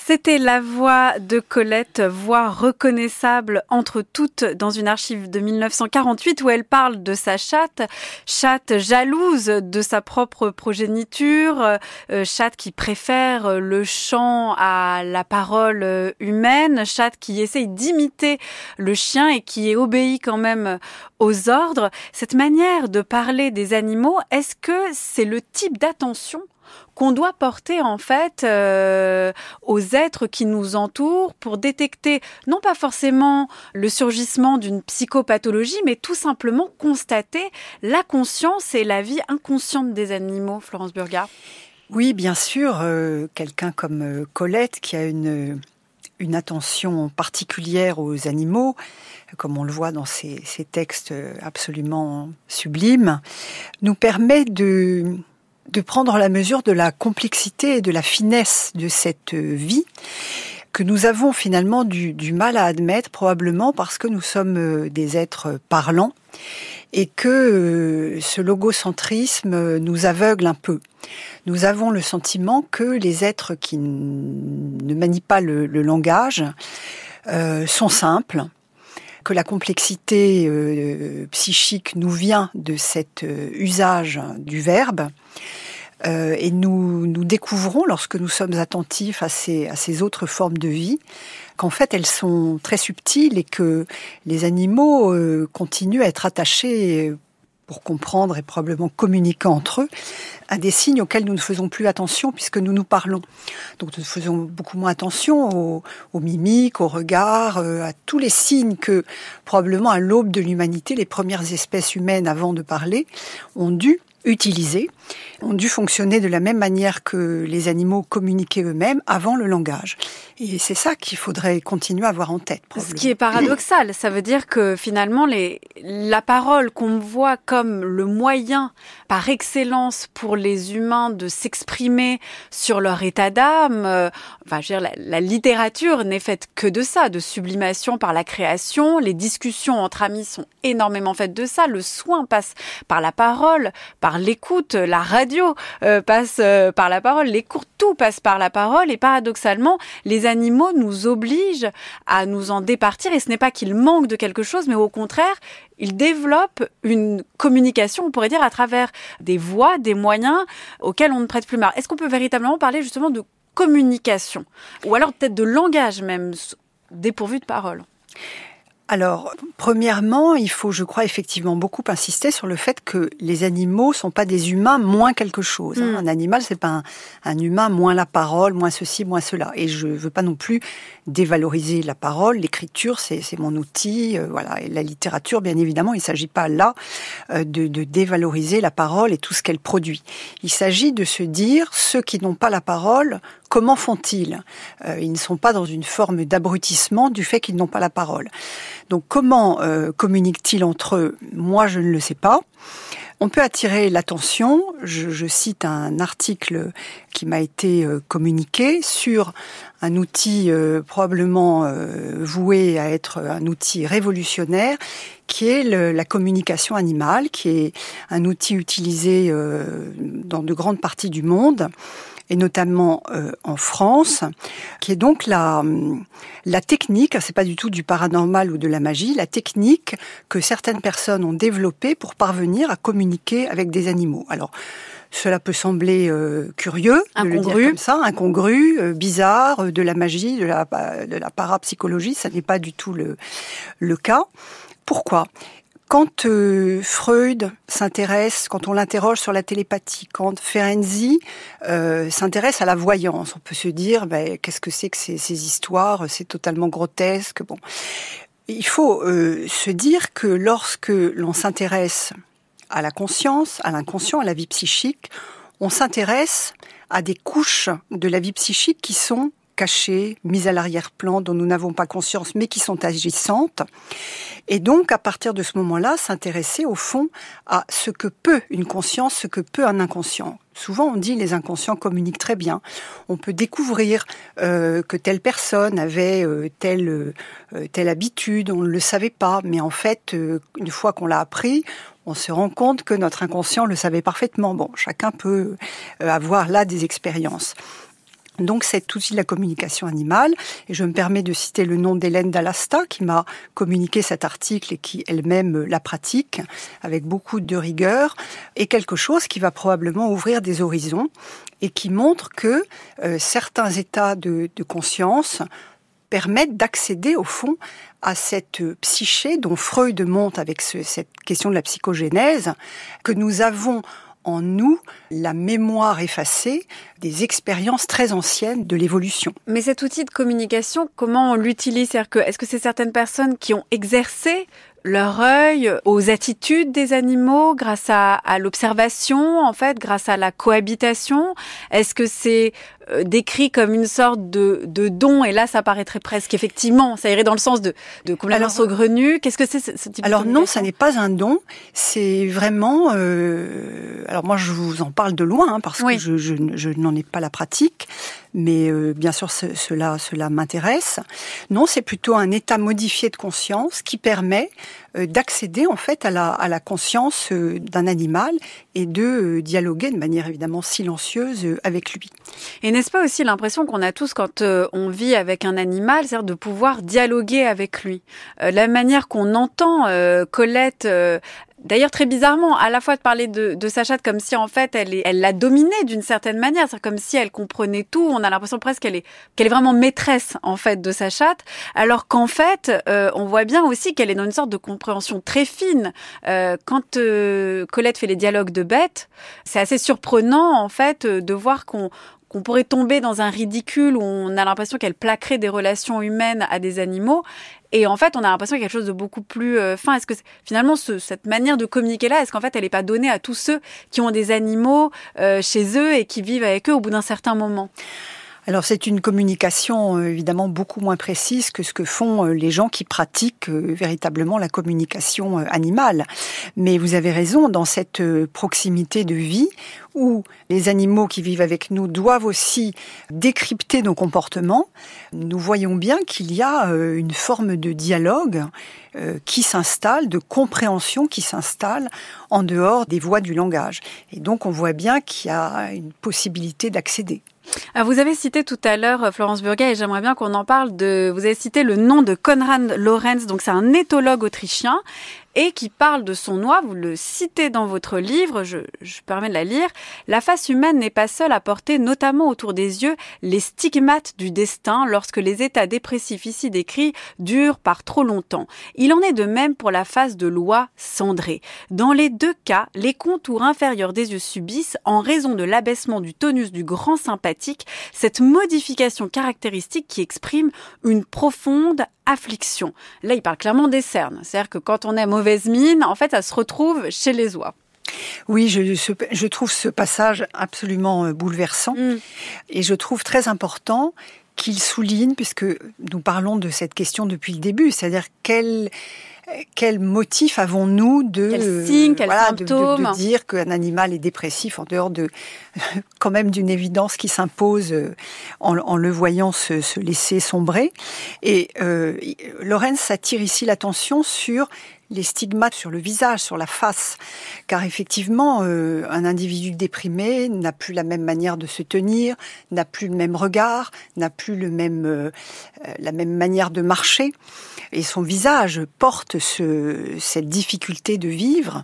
C'était la voix de Colette, voix reconnaissable entre toutes dans une archive de 1948 où elle parle de sa chatte, chatte jalouse de sa propre progéniture, euh, chatte qui préfère le chant à la parole humaine, chatte qui essaye d'imiter le chien et qui obéit quand même aux ordres. Cette manière de parler des animaux, est-ce que c'est le type d'attention qu'on doit porter en fait euh, aux êtres qui nous entourent pour détecter non pas forcément le surgissement d'une psychopathologie, mais tout simplement constater la conscience et la vie inconsciente des animaux, Florence Burga. Oui, bien sûr, euh, quelqu'un comme euh, Colette qui a une, une attention particulière aux animaux, comme on le voit dans ces textes absolument sublimes, nous permet de de prendre la mesure de la complexité et de la finesse de cette vie que nous avons finalement du, mal à admettre, probablement parce que nous sommes euh, des êtres parlants et que euh, ce logocentrisme nous aveugle un peu. Nous avons le sentiment que les êtres qui ne manient pas le, langage euh, sont simples, que la complexité psychique nous vient de cet usage du verbe euh, et nous, découvrons, lorsque nous sommes attentifs à ces, autres formes de vie, qu'en fait elles sont très subtiles et que les animaux euh, continuent à être attachés pour comprendre et probablement communiquer entre eux, à des signes auxquels nous ne faisons plus attention puisque nous nous parlons. Donc nous faisons beaucoup moins attention aux, aux mimiques, aux regards, euh, à tous les signes que probablement à l'aube de l'humanité, les premières espèces humaines avant de parler ont dû utilisés ont dû fonctionner de la même manière que les animaux communiquaient eux-mêmes avant le langage. Et c'est ça qu'il faudrait continuer à avoir en tête. Ce qui est paradoxal, ça veut dire que finalement les, la parole qu'on voit comme le moyen par excellence pour les humains de s'exprimer sur leur état d'âme, euh, enfin je veux dire, la, la littérature n'est faite que de ça, de sublimation par la création, les discussions entre amis sont énormément faites de ça, le soin passe par la parole, par l'écoute, la radio euh, passe euh, par la parole, les cours, tout passe par la parole et paradoxalement, les animaux nous obligent à nous en départir et ce n'est pas qu'ils manquent de quelque chose, mais au contraire, ils développent une communication, on pourrait dire, à travers des voix, des moyens auxquels on ne prête plus marre. Est-ce qu'on peut véritablement parler justement de communication ou alors peut-être de langage même dépourvu de parole? Alors, premièrement, il faut, je crois, effectivement beaucoup insister sur le fait que les animaux sont pas des humains moins quelque chose. Mm. Un animal, c'est pas un, un humain moins la parole, moins ceci, moins cela. Et je veux pas non plus dévaloriser la parole. L'écriture, c'est c'est mon outil, euh, voilà. Et la littérature, bien évidemment, il s'agit pas là euh, de, de dévaloriser la parole et tout ce qu'elle produit. Il s'agit de se dire ceux qui n'ont pas la parole, comment font-ils? Euh, Ils ne sont pas dans une forme d'abrutissement du fait qu'ils n'ont pas la parole. Donc comment euh, communiquent-ils entre eux? Moi, je ne le sais pas. On peut attirer l'attention. Je, cite un article qui m'a été euh, communiqué sur un outil euh, probablement voué à être un outil révolutionnaire, qui est la communication animale, qui est un outil utilisé dans de grandes parties du monde et notamment euh, en France, qui est donc la, la technique, c'est pas du tout du paranormal ou de la magie, la technique que certaines personnes ont développée pour parvenir à communiquer avec des animaux. Alors, cela peut sembler euh, curieux, de le dire Incongru. comme ça, incongru, euh, bizarre, euh, de la magie, de la, de la parapsychologie, ça n'est pas du tout le, le cas. Pourquoi? Quand euh, Freud s'intéresse, quand on l'interroge sur la télépathie, quand Ferenczi euh, s'intéresse à la voyance, on peut se dire ben, qu'est-ce que c'est que ces, histoires? C'est totalement grotesque. Bon, il faut euh, se dire que lorsque l'on s'intéresse à la conscience, à l'inconscient, à la vie psychique, on s'intéresse à des couches de la vie psychique qui sont cachées, mises à l'arrière-plan, dont nous n'avons pas conscience, mais qui sont agissantes. Et donc, à partir de ce moment-là, s'intéresser au fond à ce que peut une conscience, ce que peut un inconscient. Souvent, on dit les inconscients communiquent très bien. On peut découvrir euh, que telle personne avait euh, telle euh, telle habitude, on ne le savait pas, mais en fait, euh, une fois qu'on l'a appris, on se rend compte que notre inconscient le savait parfaitement. Bon, chacun peut euh, avoir là des expériences. Donc cet outil de la communication animale, et je me permets de citer le nom d'Hélène Dallasta qui m'a communiqué cet article et qui elle-même la pratique avec beaucoup de rigueur, est quelque chose qui va probablement ouvrir des horizons et qui montre que euh, certains états de, conscience permettent d'accéder au fond à cette psyché dont Freud monte avec ce- cette question de la psychogénèse, que nous avons en nous la mémoire effacée des expériences très anciennes de l'évolution. Mais cet outil de communication, comment on l'utilise? Est-ce que c'est certaines personnes qui ont exercé leur œil aux attitudes des animaux grâce à, l'observation, en fait, grâce à la cohabitation? Est-ce que c'est décrit comme une sorte de, de don Et là, ça paraîtrait presque effectivement, ça irait dans le sens de, de complètement saugrenu. Qu'est-ce que c'est ce, ce type Alors de non, ça n'est pas un don, c'est vraiment... euh, alors moi, je vous en parle de loin, hein, parce Oui. que je, je, je n'en ai pas la pratique, mais euh, bien sûr, ce- cela, cela m'intéresse. Non, c'est plutôt un état modifié de conscience qui permet euh, d'accéder en fait à la, à la conscience euh, d'un animal et de euh, dialoguer de manière évidemment silencieuse euh, avec lui. Et n'est-ce pas aussi l'impression qu'on a tous quand euh, on vit avec un animal, c'est-à-dire de pouvoir dialoguer avec lui? Euh, La manière qu'on entend euh, Colette, euh, d'ailleurs très bizarrement, à la fois de parler de, de sa chatte comme si en fait elle elle l'a dominée d'une certaine manière, c'est comme si elle comprenait tout. On a l'impression presque qu'elle est qu'elle est vraiment maîtresse en fait de sa chatte, alors qu'en fait euh, on voit bien aussi qu'elle est dans une sorte de compréhension très fine. Euh, quand euh, Colette fait les dialogues de bêtes, c'est assez surprenant en fait euh, de voir qu'on qu'on pourrait tomber dans un ridicule où on a l'impression qu'elle plaquerait des relations humaines à des animaux. Et en fait, on a l'impression qu'il y a quelque chose de beaucoup plus euh, fin. Est-ce que finalement, ce- cette manière de communiquer là, est-ce qu'en fait, elle n'est pas donnée à tous ceux qui ont des animaux euh, chez eux et qui vivent avec eux au bout d'un certain moment? Alors c'est une communication euh, évidemment beaucoup moins précise que ce que font euh, les gens qui pratiquent euh, véritablement la communication animale. Mais vous avez raison, dans cette proximité de vie où les animaux qui vivent avec nous doivent aussi décrypter nos comportements, nous voyons bien qu'il y a une forme de dialogue qui s'installe, de compréhension qui s'installe en dehors des voies du langage. Et donc on voit bien qu'il y a une possibilité d'accéder. Alors, vous avez cité tout à l'heure euh, Florence Burger et j'aimerais bien qu'on en parle de. Vous avez cité le nom de Konrad Lorenz, donc c'est un éthologue autrichien. Et qui parle de son oie. Vous le citez dans votre livre, je, je permets de la lire. La face humaine n'est pas seule à porter, notamment autour des yeux, les stigmates du destin lorsque les états dépressifs ici décrits durent par trop longtemps. Il en est de même pour la face de l'oie cendrée. Dans les deux cas, les contours inférieurs des yeux subissent, en raison de l'abaissement du tonus du grand sympathique, cette modification caractéristique qui exprime une profonde affliction. Là, il parle clairement des cernes. C'est-à-dire que quand on est mauvaise mine, en fait, ça se retrouve chez les oies. Oui, je, je, trouve ce passage absolument euh, bouleversant mm. et je trouve très important qu'il souligne, puisque nous parlons de cette question depuis le début, c'est-à-dire quel quel motif avons-nous de, signe, quel voilà, de, de, dire qu'un animal est dépressif en dehors de quand même d'une évidence qui s'impose euh, en, en, le voyant se, se laisser sombrer. Et euh, Lorenz attire ici l'attention sur les stigmates sur le visage, sur la face, car effectivement, euh, un individu déprimé n'a plus la même manière de se tenir, n'a plus le même regard, n'a plus le même euh, la même manière de marcher, et son visage porte ce, cette difficulté de vivre.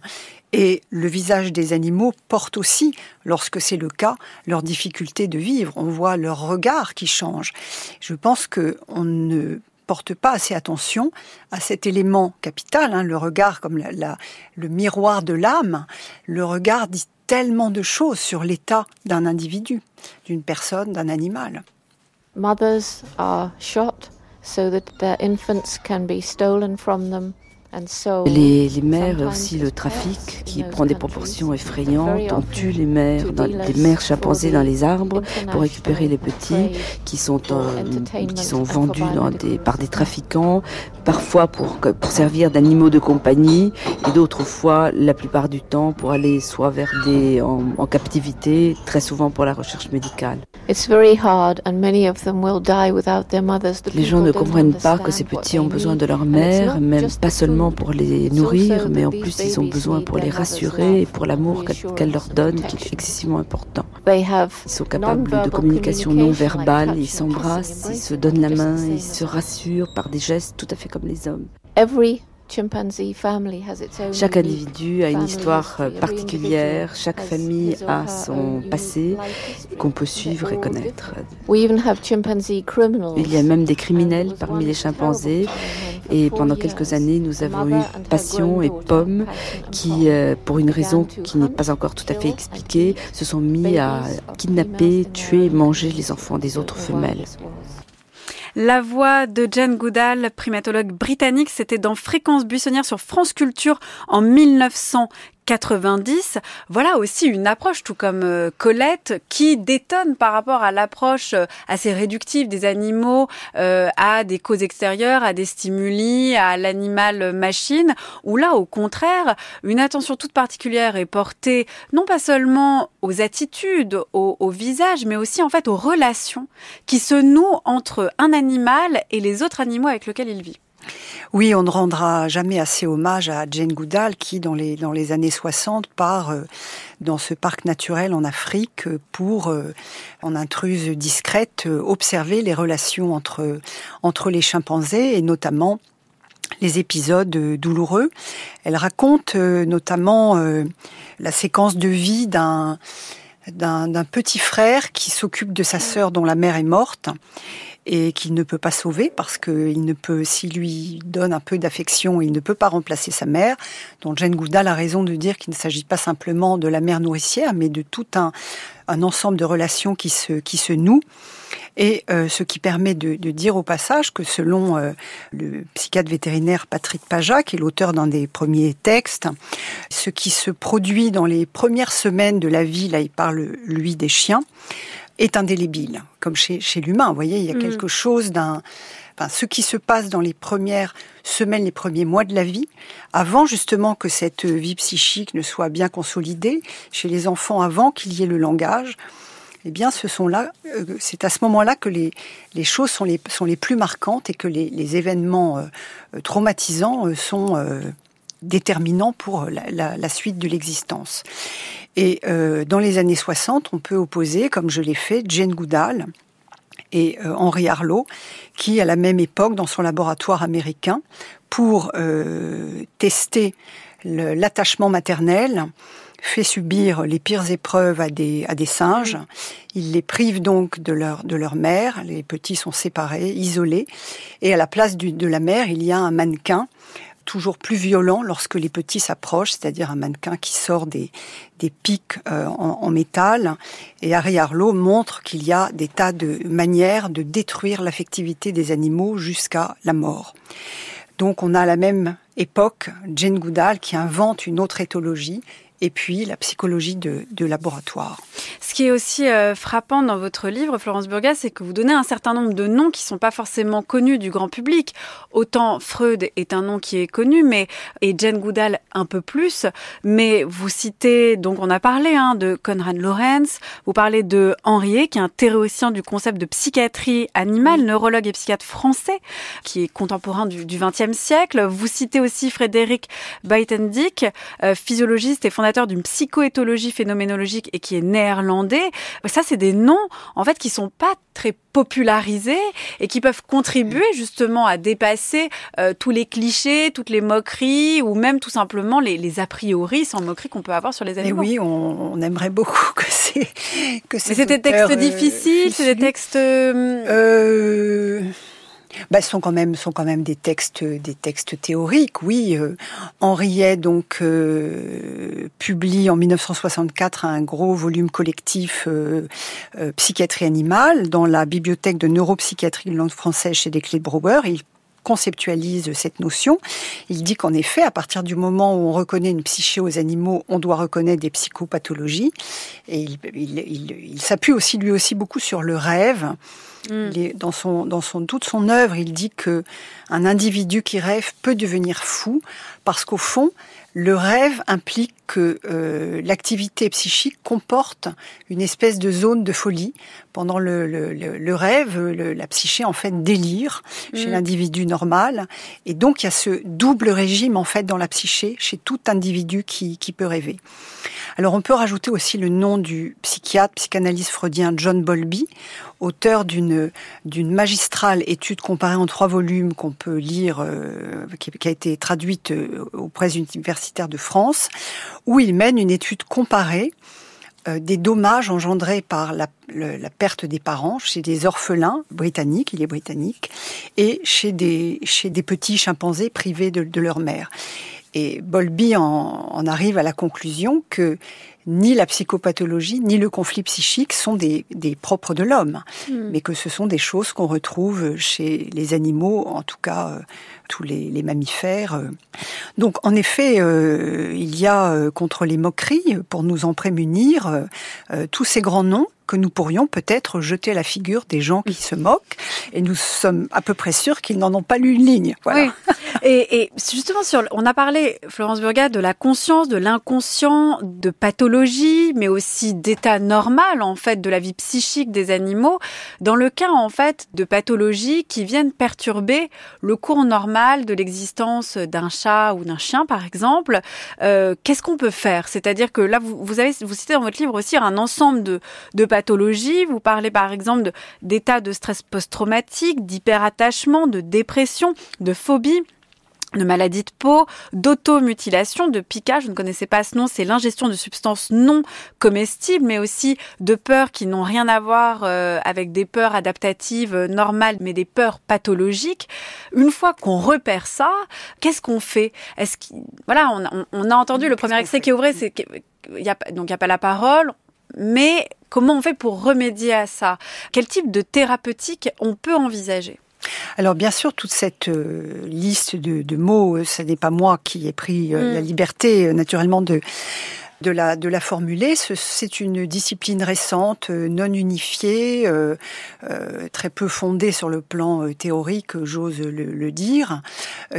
Et le visage des animaux porte aussi, lorsque c'est le cas, leur difficulté de vivre. On voit leur regard qui change. Je pense que on ne porte pas assez attention à cet élément capital, hein, le regard comme le miroir de l'âme. Le regard dit tellement de choses sur l'état d'un individu, d'une personne, d'un animal. So that their infants can be stolen from them. Les, les mères aussi le trafic qui prend des proportions effrayantes. On tue les mères, dans, des mères chimpanzés dans les arbres pour récupérer les petits qui sont, euh, qui sont vendus dans des, par des trafiquants, parfois pour, pour servir d'animaux de compagnie et d'autres fois, la plupart du temps, pour aller soit vers des, en, en captivité, très souvent pour la recherche médicale. Les gens ne comprennent pas que ces petits ont besoin de leur mère, même pas seulement pour les nourrir, mais en plus ils ont besoin pour les rassurer et pour l'amour qu'elle leur donne, qui est excessivement important. Ils sont capables de communication non verbale, ils s'embrassent, ils se donnent la main, ils se rassurent par des gestes tout à fait comme les hommes. Chaque individu a une histoire particulière, chaque famille a son passé qu'on peut suivre et connaître. Il y a même des criminels parmi les chimpanzés. et pendant quelques années nous avons eu Passion et Pomme qui, euh, pour une raison qui n'est pas encore tout à fait expliquée, se sont mis à kidnapper, tuer et manger les enfants des autres femelles. La voix de Jane Goodall, primatologue britannique, c'était dans Fréquence buissonnière sur France Culture en 1900. 90. Voilà aussi une approche, tout comme euh, Colette, qui détonne par rapport à l'approche euh, assez réductive des animaux euh, à des causes extérieures, à des stimuli, à l'animal machine, où là, au contraire, une attention toute particulière est portée non pas seulement aux attitudes, au, au visage, mais aussi en fait aux relations qui se nouent entre un animal et les autres animaux avec lesquels il vit. Oui, on ne rendra jamais assez hommage à Jane Goodall qui, dans les, années 60, part euh, dans ce parc naturel en Afrique pour, euh, en intruse discrète, euh, observer les relations entre, entre les chimpanzés et notamment les épisodes douloureux. Elle raconte notamment la séquence de vie d'un d'un petit frère qui s'occupe de sa sœur dont la mère est morte et qu'il ne peut pas sauver parce qu'il ne peut, s'il lui donne un peu d'affection, il ne peut pas remplacer sa mère. Donc Jane Goodall a raison de dire qu'il ne s'agit pas simplement de la mère nourricière, mais de tout un, un ensemble de relations qui se, qui se nouent. Et euh, ce qui permet de, de, dire au passage que selon euh, le psychiatre vétérinaire Patrick Paja, qui est l'auteur d'un des premiers textes, ce qui se produit dans les premières semaines de la vie, là il parle lui des chiens, est indélébile, comme chez, chez l'humain. Vous voyez, il y a mm. quelque chose d'un... Enfin, ce qui se passe dans les premières semaines, les premiers mois de la vie, avant justement que cette vie psychique ne soit bien consolidée, chez les enfants, avant qu'il y ait le langage, eh bien, ce sont là, euh, c'est à ce moment-là que les, les choses sont les, sont les plus marquantes et que les, les événements euh, traumatisants euh, sont déterminant pour la, suite de l'existence. Et euh, dans les années 60, on peut opposer, comme je l'ai fait, Jane Goodall et euh, Henri Harlow, qui, à la même époque, dans son laboratoire américain, pour tester l'attachement maternel, fait subir les pires épreuves à des, singes. Il les prive donc de leur, mère. Les petits sont séparés, isolés. Et à la place de la mère, il y a un mannequin toujours plus violent lorsque les petits s'approchent, c'est-à-dire un mannequin qui sort des, pics euh, en, en, métal. Et Harry Harlow montre qu'il y a des tas de manières de détruire l'affectivité des animaux jusqu'à la mort. Donc on a à la même époque Jane Goodall qui invente une autre éthologie et puis la psychologie de, de laboratoire. Ce qui est aussi euh, frappant dans votre livre, Florence Burgas, c'est que vous donnez un certain nombre de noms qui sont pas forcément connus du grand public. Autant Freud est un nom qui est connu, mais et Jane Goodall un peu plus. Mais vous citez, donc on a parlé hein, de Conrad Lorenz, vous parlez de Henriet, qui est un théoricien du concept de psychiatrie animale, neurologue et psychiatre français, qui est contemporain du XXe siècle. Vous citez aussi Frédéric Buitendick, euh, physiologiste et fondateur d'une psychoéthologie phénoménologique et qui est néerlandais. Ça, c'est des noms, en fait, qui sont pas très popularisés et qui peuvent contribuer justement à dépasser euh, tous les clichés, toutes les moqueries ou même tout simplement les, les a priori sans moquerie qu'on peut avoir sur les animaux. Et oui, on, on aimerait beaucoup que c'est que c'est. Mais c'est des textes euh, difficiles, c'est des textes. Euh... bah, sont quand même sont quand même des textes des textes théoriques. Oui, euh, Henriet donc euh, publie en 1964 un gros volume collectif euh, psychiatrie animale dans la bibliothèque de neuropsychiatrie de langue française chez Desclés de Brouwer. Il conceptualise cette notion. Il dit qu'en effet, à partir du moment où on reconnaît une psyché aux animaux, on doit reconnaître des psychopathologies. Et il, il s'appuie aussi lui aussi beaucoup sur le rêve. Mm. Dans son dans son toute son œuvre, il dit que un individu qui rêve peut devenir fou parce qu'au fond, le rêve implique que euh, l'activité psychique comporte une espèce de zone de folie. Pendant le, le, le rêve, la psyché en fait délire chez mm. l'individu normal, et donc il y a ce double régime en fait dans la psyché chez tout individu qui, qui peut rêver. Alors on peut rajouter aussi le nom du psychiatre, psychanalyste freudien John Bowlby, auteur d'une d'une magistrale étude comparée en trois volumes qu'on peut lire, euh, qui, qui, a été traduite euh, aux presses universitaires de France, où il mène une étude comparée euh, des dommages engendrés par la, perte des parents chez des orphelins britanniques, il est britannique, et chez des, petits chimpanzés privés de, leur mère. Et Bolby en, arrive à la conclusion que ni la psychopathologie, ni le conflit psychique sont des, des propres de l'homme, mmh. mais que ce sont des choses qu'on retrouve chez les animaux, en tout cas euh, tous les, les, mammifères. Donc en effet, euh, il y a euh, contre les moqueries, pour nous en prémunir, euh, tous ces grands noms que nous pourrions peut-être jeter à la figure des gens qui se moquent, et nous sommes à peu près sûrs qu'ils n'en ont pas lu une ligne. Voilà. Oui. Et, et, justement, sur, on a parlé, Florence Burgat, de la conscience, de l'inconscient, de pathologie, mais aussi d'état normal, en fait, de la vie psychique des animaux. Dans le cas, en fait, de pathologies qui viennent perturber le cours normal de l'existence d'un chat ou d'un chien, par exemple, euh, qu'est-ce qu'on peut faire? C'est-à-dire que là, vous, vous avez, vous citez dans votre livre aussi un ensemble de, de pathologies. Vous parlez, par exemple, d'états de, de stress post-traumatique, d'hyperattachement, de dépression, de phobie de maladies de peau, d'automutilation, de piquage, je ne connaissais pas ce nom, c'est l'ingestion de substances non comestibles, mais aussi de peurs qui n'ont rien à voir euh, avec des peurs adaptatives euh, normales, mais des peurs pathologiques. Une fois qu'on repère ça, qu'est-ce qu'on fait? Est-ce qu voilà, on, on, on, a entendu le premier extrait qui est ouvré, c'est qu'il y a donc il y a pas la parole, mais comment on fait pour remédier à ça? Quel type de thérapeutique on peut envisager? Alors bien sûr, toute cette euh, liste de, de mots, euh, ce n'est pas moi qui ai pris euh, mm. la liberté euh, naturellement de de la, formuler. C'est une discipline récente, euh, non unifiée, euh, euh, très peu fondée sur le plan théorique, j'ose le, dire,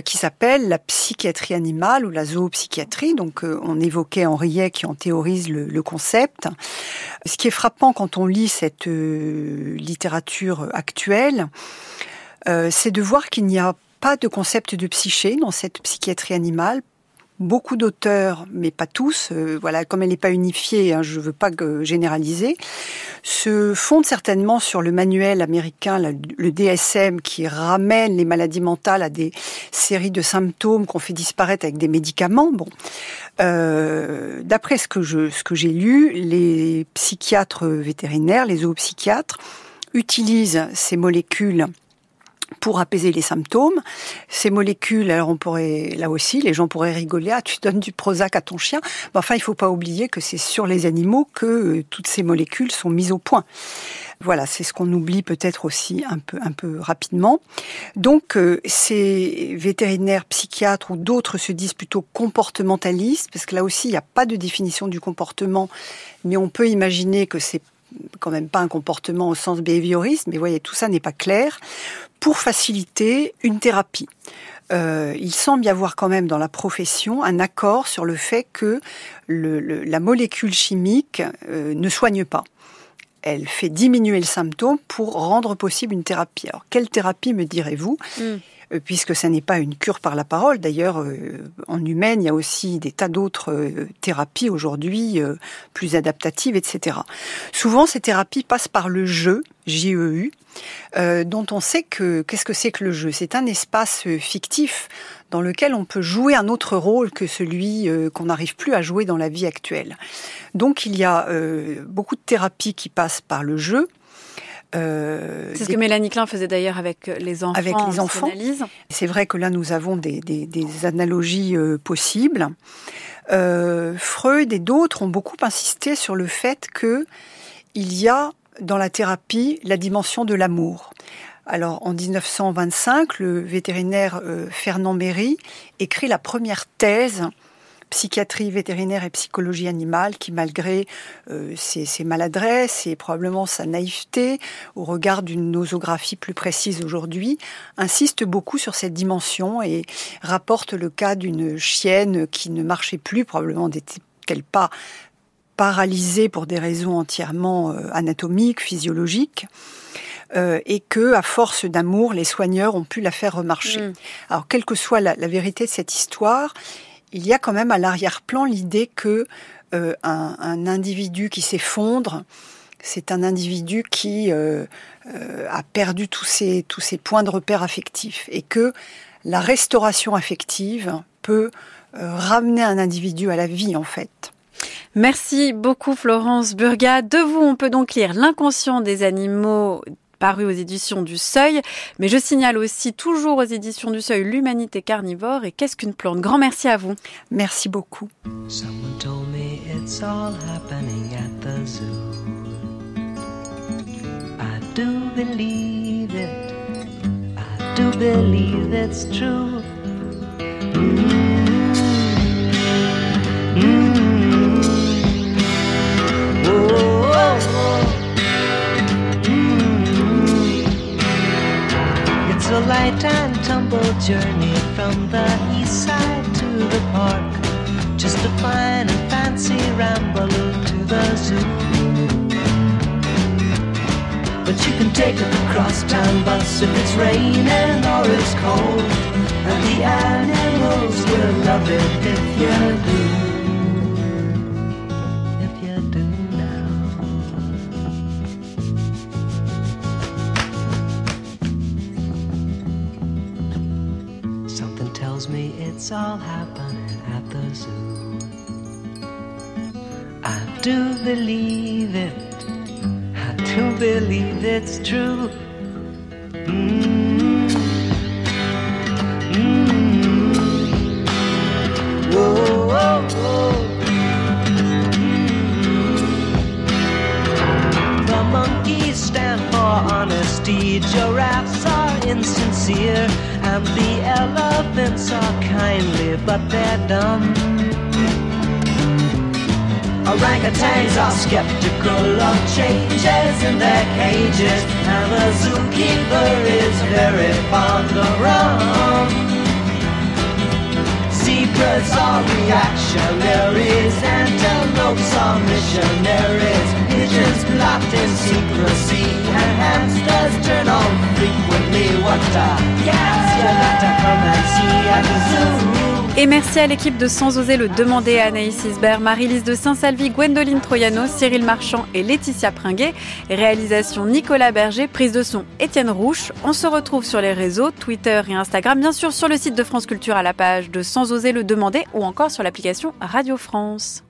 qui s'appelle la psychiatrie animale ou la zoopsychiatrie. Donc on évoquait Henriet qui en théorise le, concept. Ce qui est frappant quand on lit cette littérature actuelle, c'est de voir qu'il n'y a pas de concept de psyché dans cette psychiatrie animale beaucoup d'auteurs, mais pas tous, euh, voilà, comme elle n'est pas unifiée, hein, je ne veux pas généraliser, se fondent certainement sur le manuel américain, le DSM, qui ramène les maladies mentales à des séries de symptômes qu'on fait disparaître avec des médicaments. Bon, euh, d'après ce que ce que j'ai lu, les psychiatres vétérinaires, les zoopsychiatres, utilisent ces molécules pour apaiser les symptômes. Ces molécules, alors on pourrait, là aussi, les gens pourraient rigoler, ah, tu donnes du Prozac à ton chien. Mais enfin, il faut pas oublier que c'est sur les animaux que euh, toutes ces molécules sont mises au point. Voilà, c'est ce qu'on oublie peut-être aussi un peu, un peu rapidement. Donc, euh, ces vétérinaires, psychiatres ou d'autres se disent plutôt comportementalistes, parce que là aussi, il n'y a pas de définition du comportement, mais on peut imaginer que c'est quand même pas un comportement au sens behavioriste, mais voyez, tout ça n'est pas clair, pour faciliter une thérapie. Euh, il semble y avoir quand même dans la profession un accord sur le fait que la molécule chimique euh, ne soigne pas. Elle fait diminuer le symptôme pour rendre possible une thérapie. Alors, quelle thérapie me direz-vous? Mm. Euh, puisque ça n'est pas une cure par la parole. D'ailleurs, euh, en humaine, il y a aussi des tas d'autres euh, thérapies aujourd'hui plus adaptatives, etc. Souvent, ces thérapies passent par le jeu, J-E-U, dont on sait que qu'est-ce que c'est que le jeu? C'est un espace fictif dans lequel on peut jouer un autre rôle que celui qu'on n'arrive plus à jouer dans la vie actuelle. Donc il y a beaucoup de thérapies qui passent par le jeu, euh, c'est ce que Mélanie Klein faisait d'ailleurs avec les enfants. Avec les enfants. C'est vrai que là, nous avons des, analogies euh, possibles. Euh, Freud et d'autres ont beaucoup insisté sur le fait que il y a dans la thérapie la dimension de l'amour. Alors en 1925, le vétérinaire Fernand Méry écrit la première thèse psychiatrie vétérinaire et psychologie animale qui, malgré euh, ses, maladresses et probablement sa naïveté au regard d'une nosographie plus précise aujourd'hui, insiste beaucoup sur cette dimension et rapporte le cas d'une chienne qui ne marchait plus, probablement n'était-elle pas paralysée pour des raisons entièrement euh, anatomiques, physiologiques. Euh, et que, à force d'amour, les soigneurs ont pu la faire remarcher. Mm. Alors, quelle que soit la, vérité de cette histoire, il y a quand même à l'arrière-plan l'idée que euh, un, individu qui s'effondre, c'est un individu qui euh, euh, a perdu tous ses, tous ses points de repère affectifs et que la restauration affective peut ramener un individu à la vie en fait. Merci beaucoup Florence Burga. De vous, on peut donc lire L'inconscient des animaux paru aux éditions du Seuil. Mais je signale aussi toujours aux éditions du Seuil L'humanité carnivore et qu'est-ce qu'une plante? Grand merci à vous. Merci beaucoup. It's a light and tumble journey from the east side to the park. Just a fine and fancy ramble to the zoo. But you can take a crosstown bus if it's raining or it's cold. And the animals will love it if you do. It's all happening at the zoo. I do believe it. I do believe it's true. Mm. Mm. Whoa, whoa, whoa. Mm. The monkeys stand for honesty. Giraffes are insincere. And the elephants are kindly, but they're dumb. Orangutans are skeptical of changes in their cages, and the zookeeper is very fond of rum. Zebras are reactionaries, antelopes are missionaries, pigeons locked in secrecy, and hamsters turn on frequently. What a gas you got to come and see at the zoo. Et merci à l'équipe de Sans oser le demander à Anaïs Isbert, Marie-Lise de Saint-Salvi, Gwendoline Troyano, Cyril Marchand et Laetitia Pringuet. Réalisation Nicolas Berger, prise de son Étienne Rouche. On se retrouve sur les réseaux, Twitter et Instagram, bien sûr sur le site de France Culture à la page de Sans oser le demander ou encore sur l'application Radio France.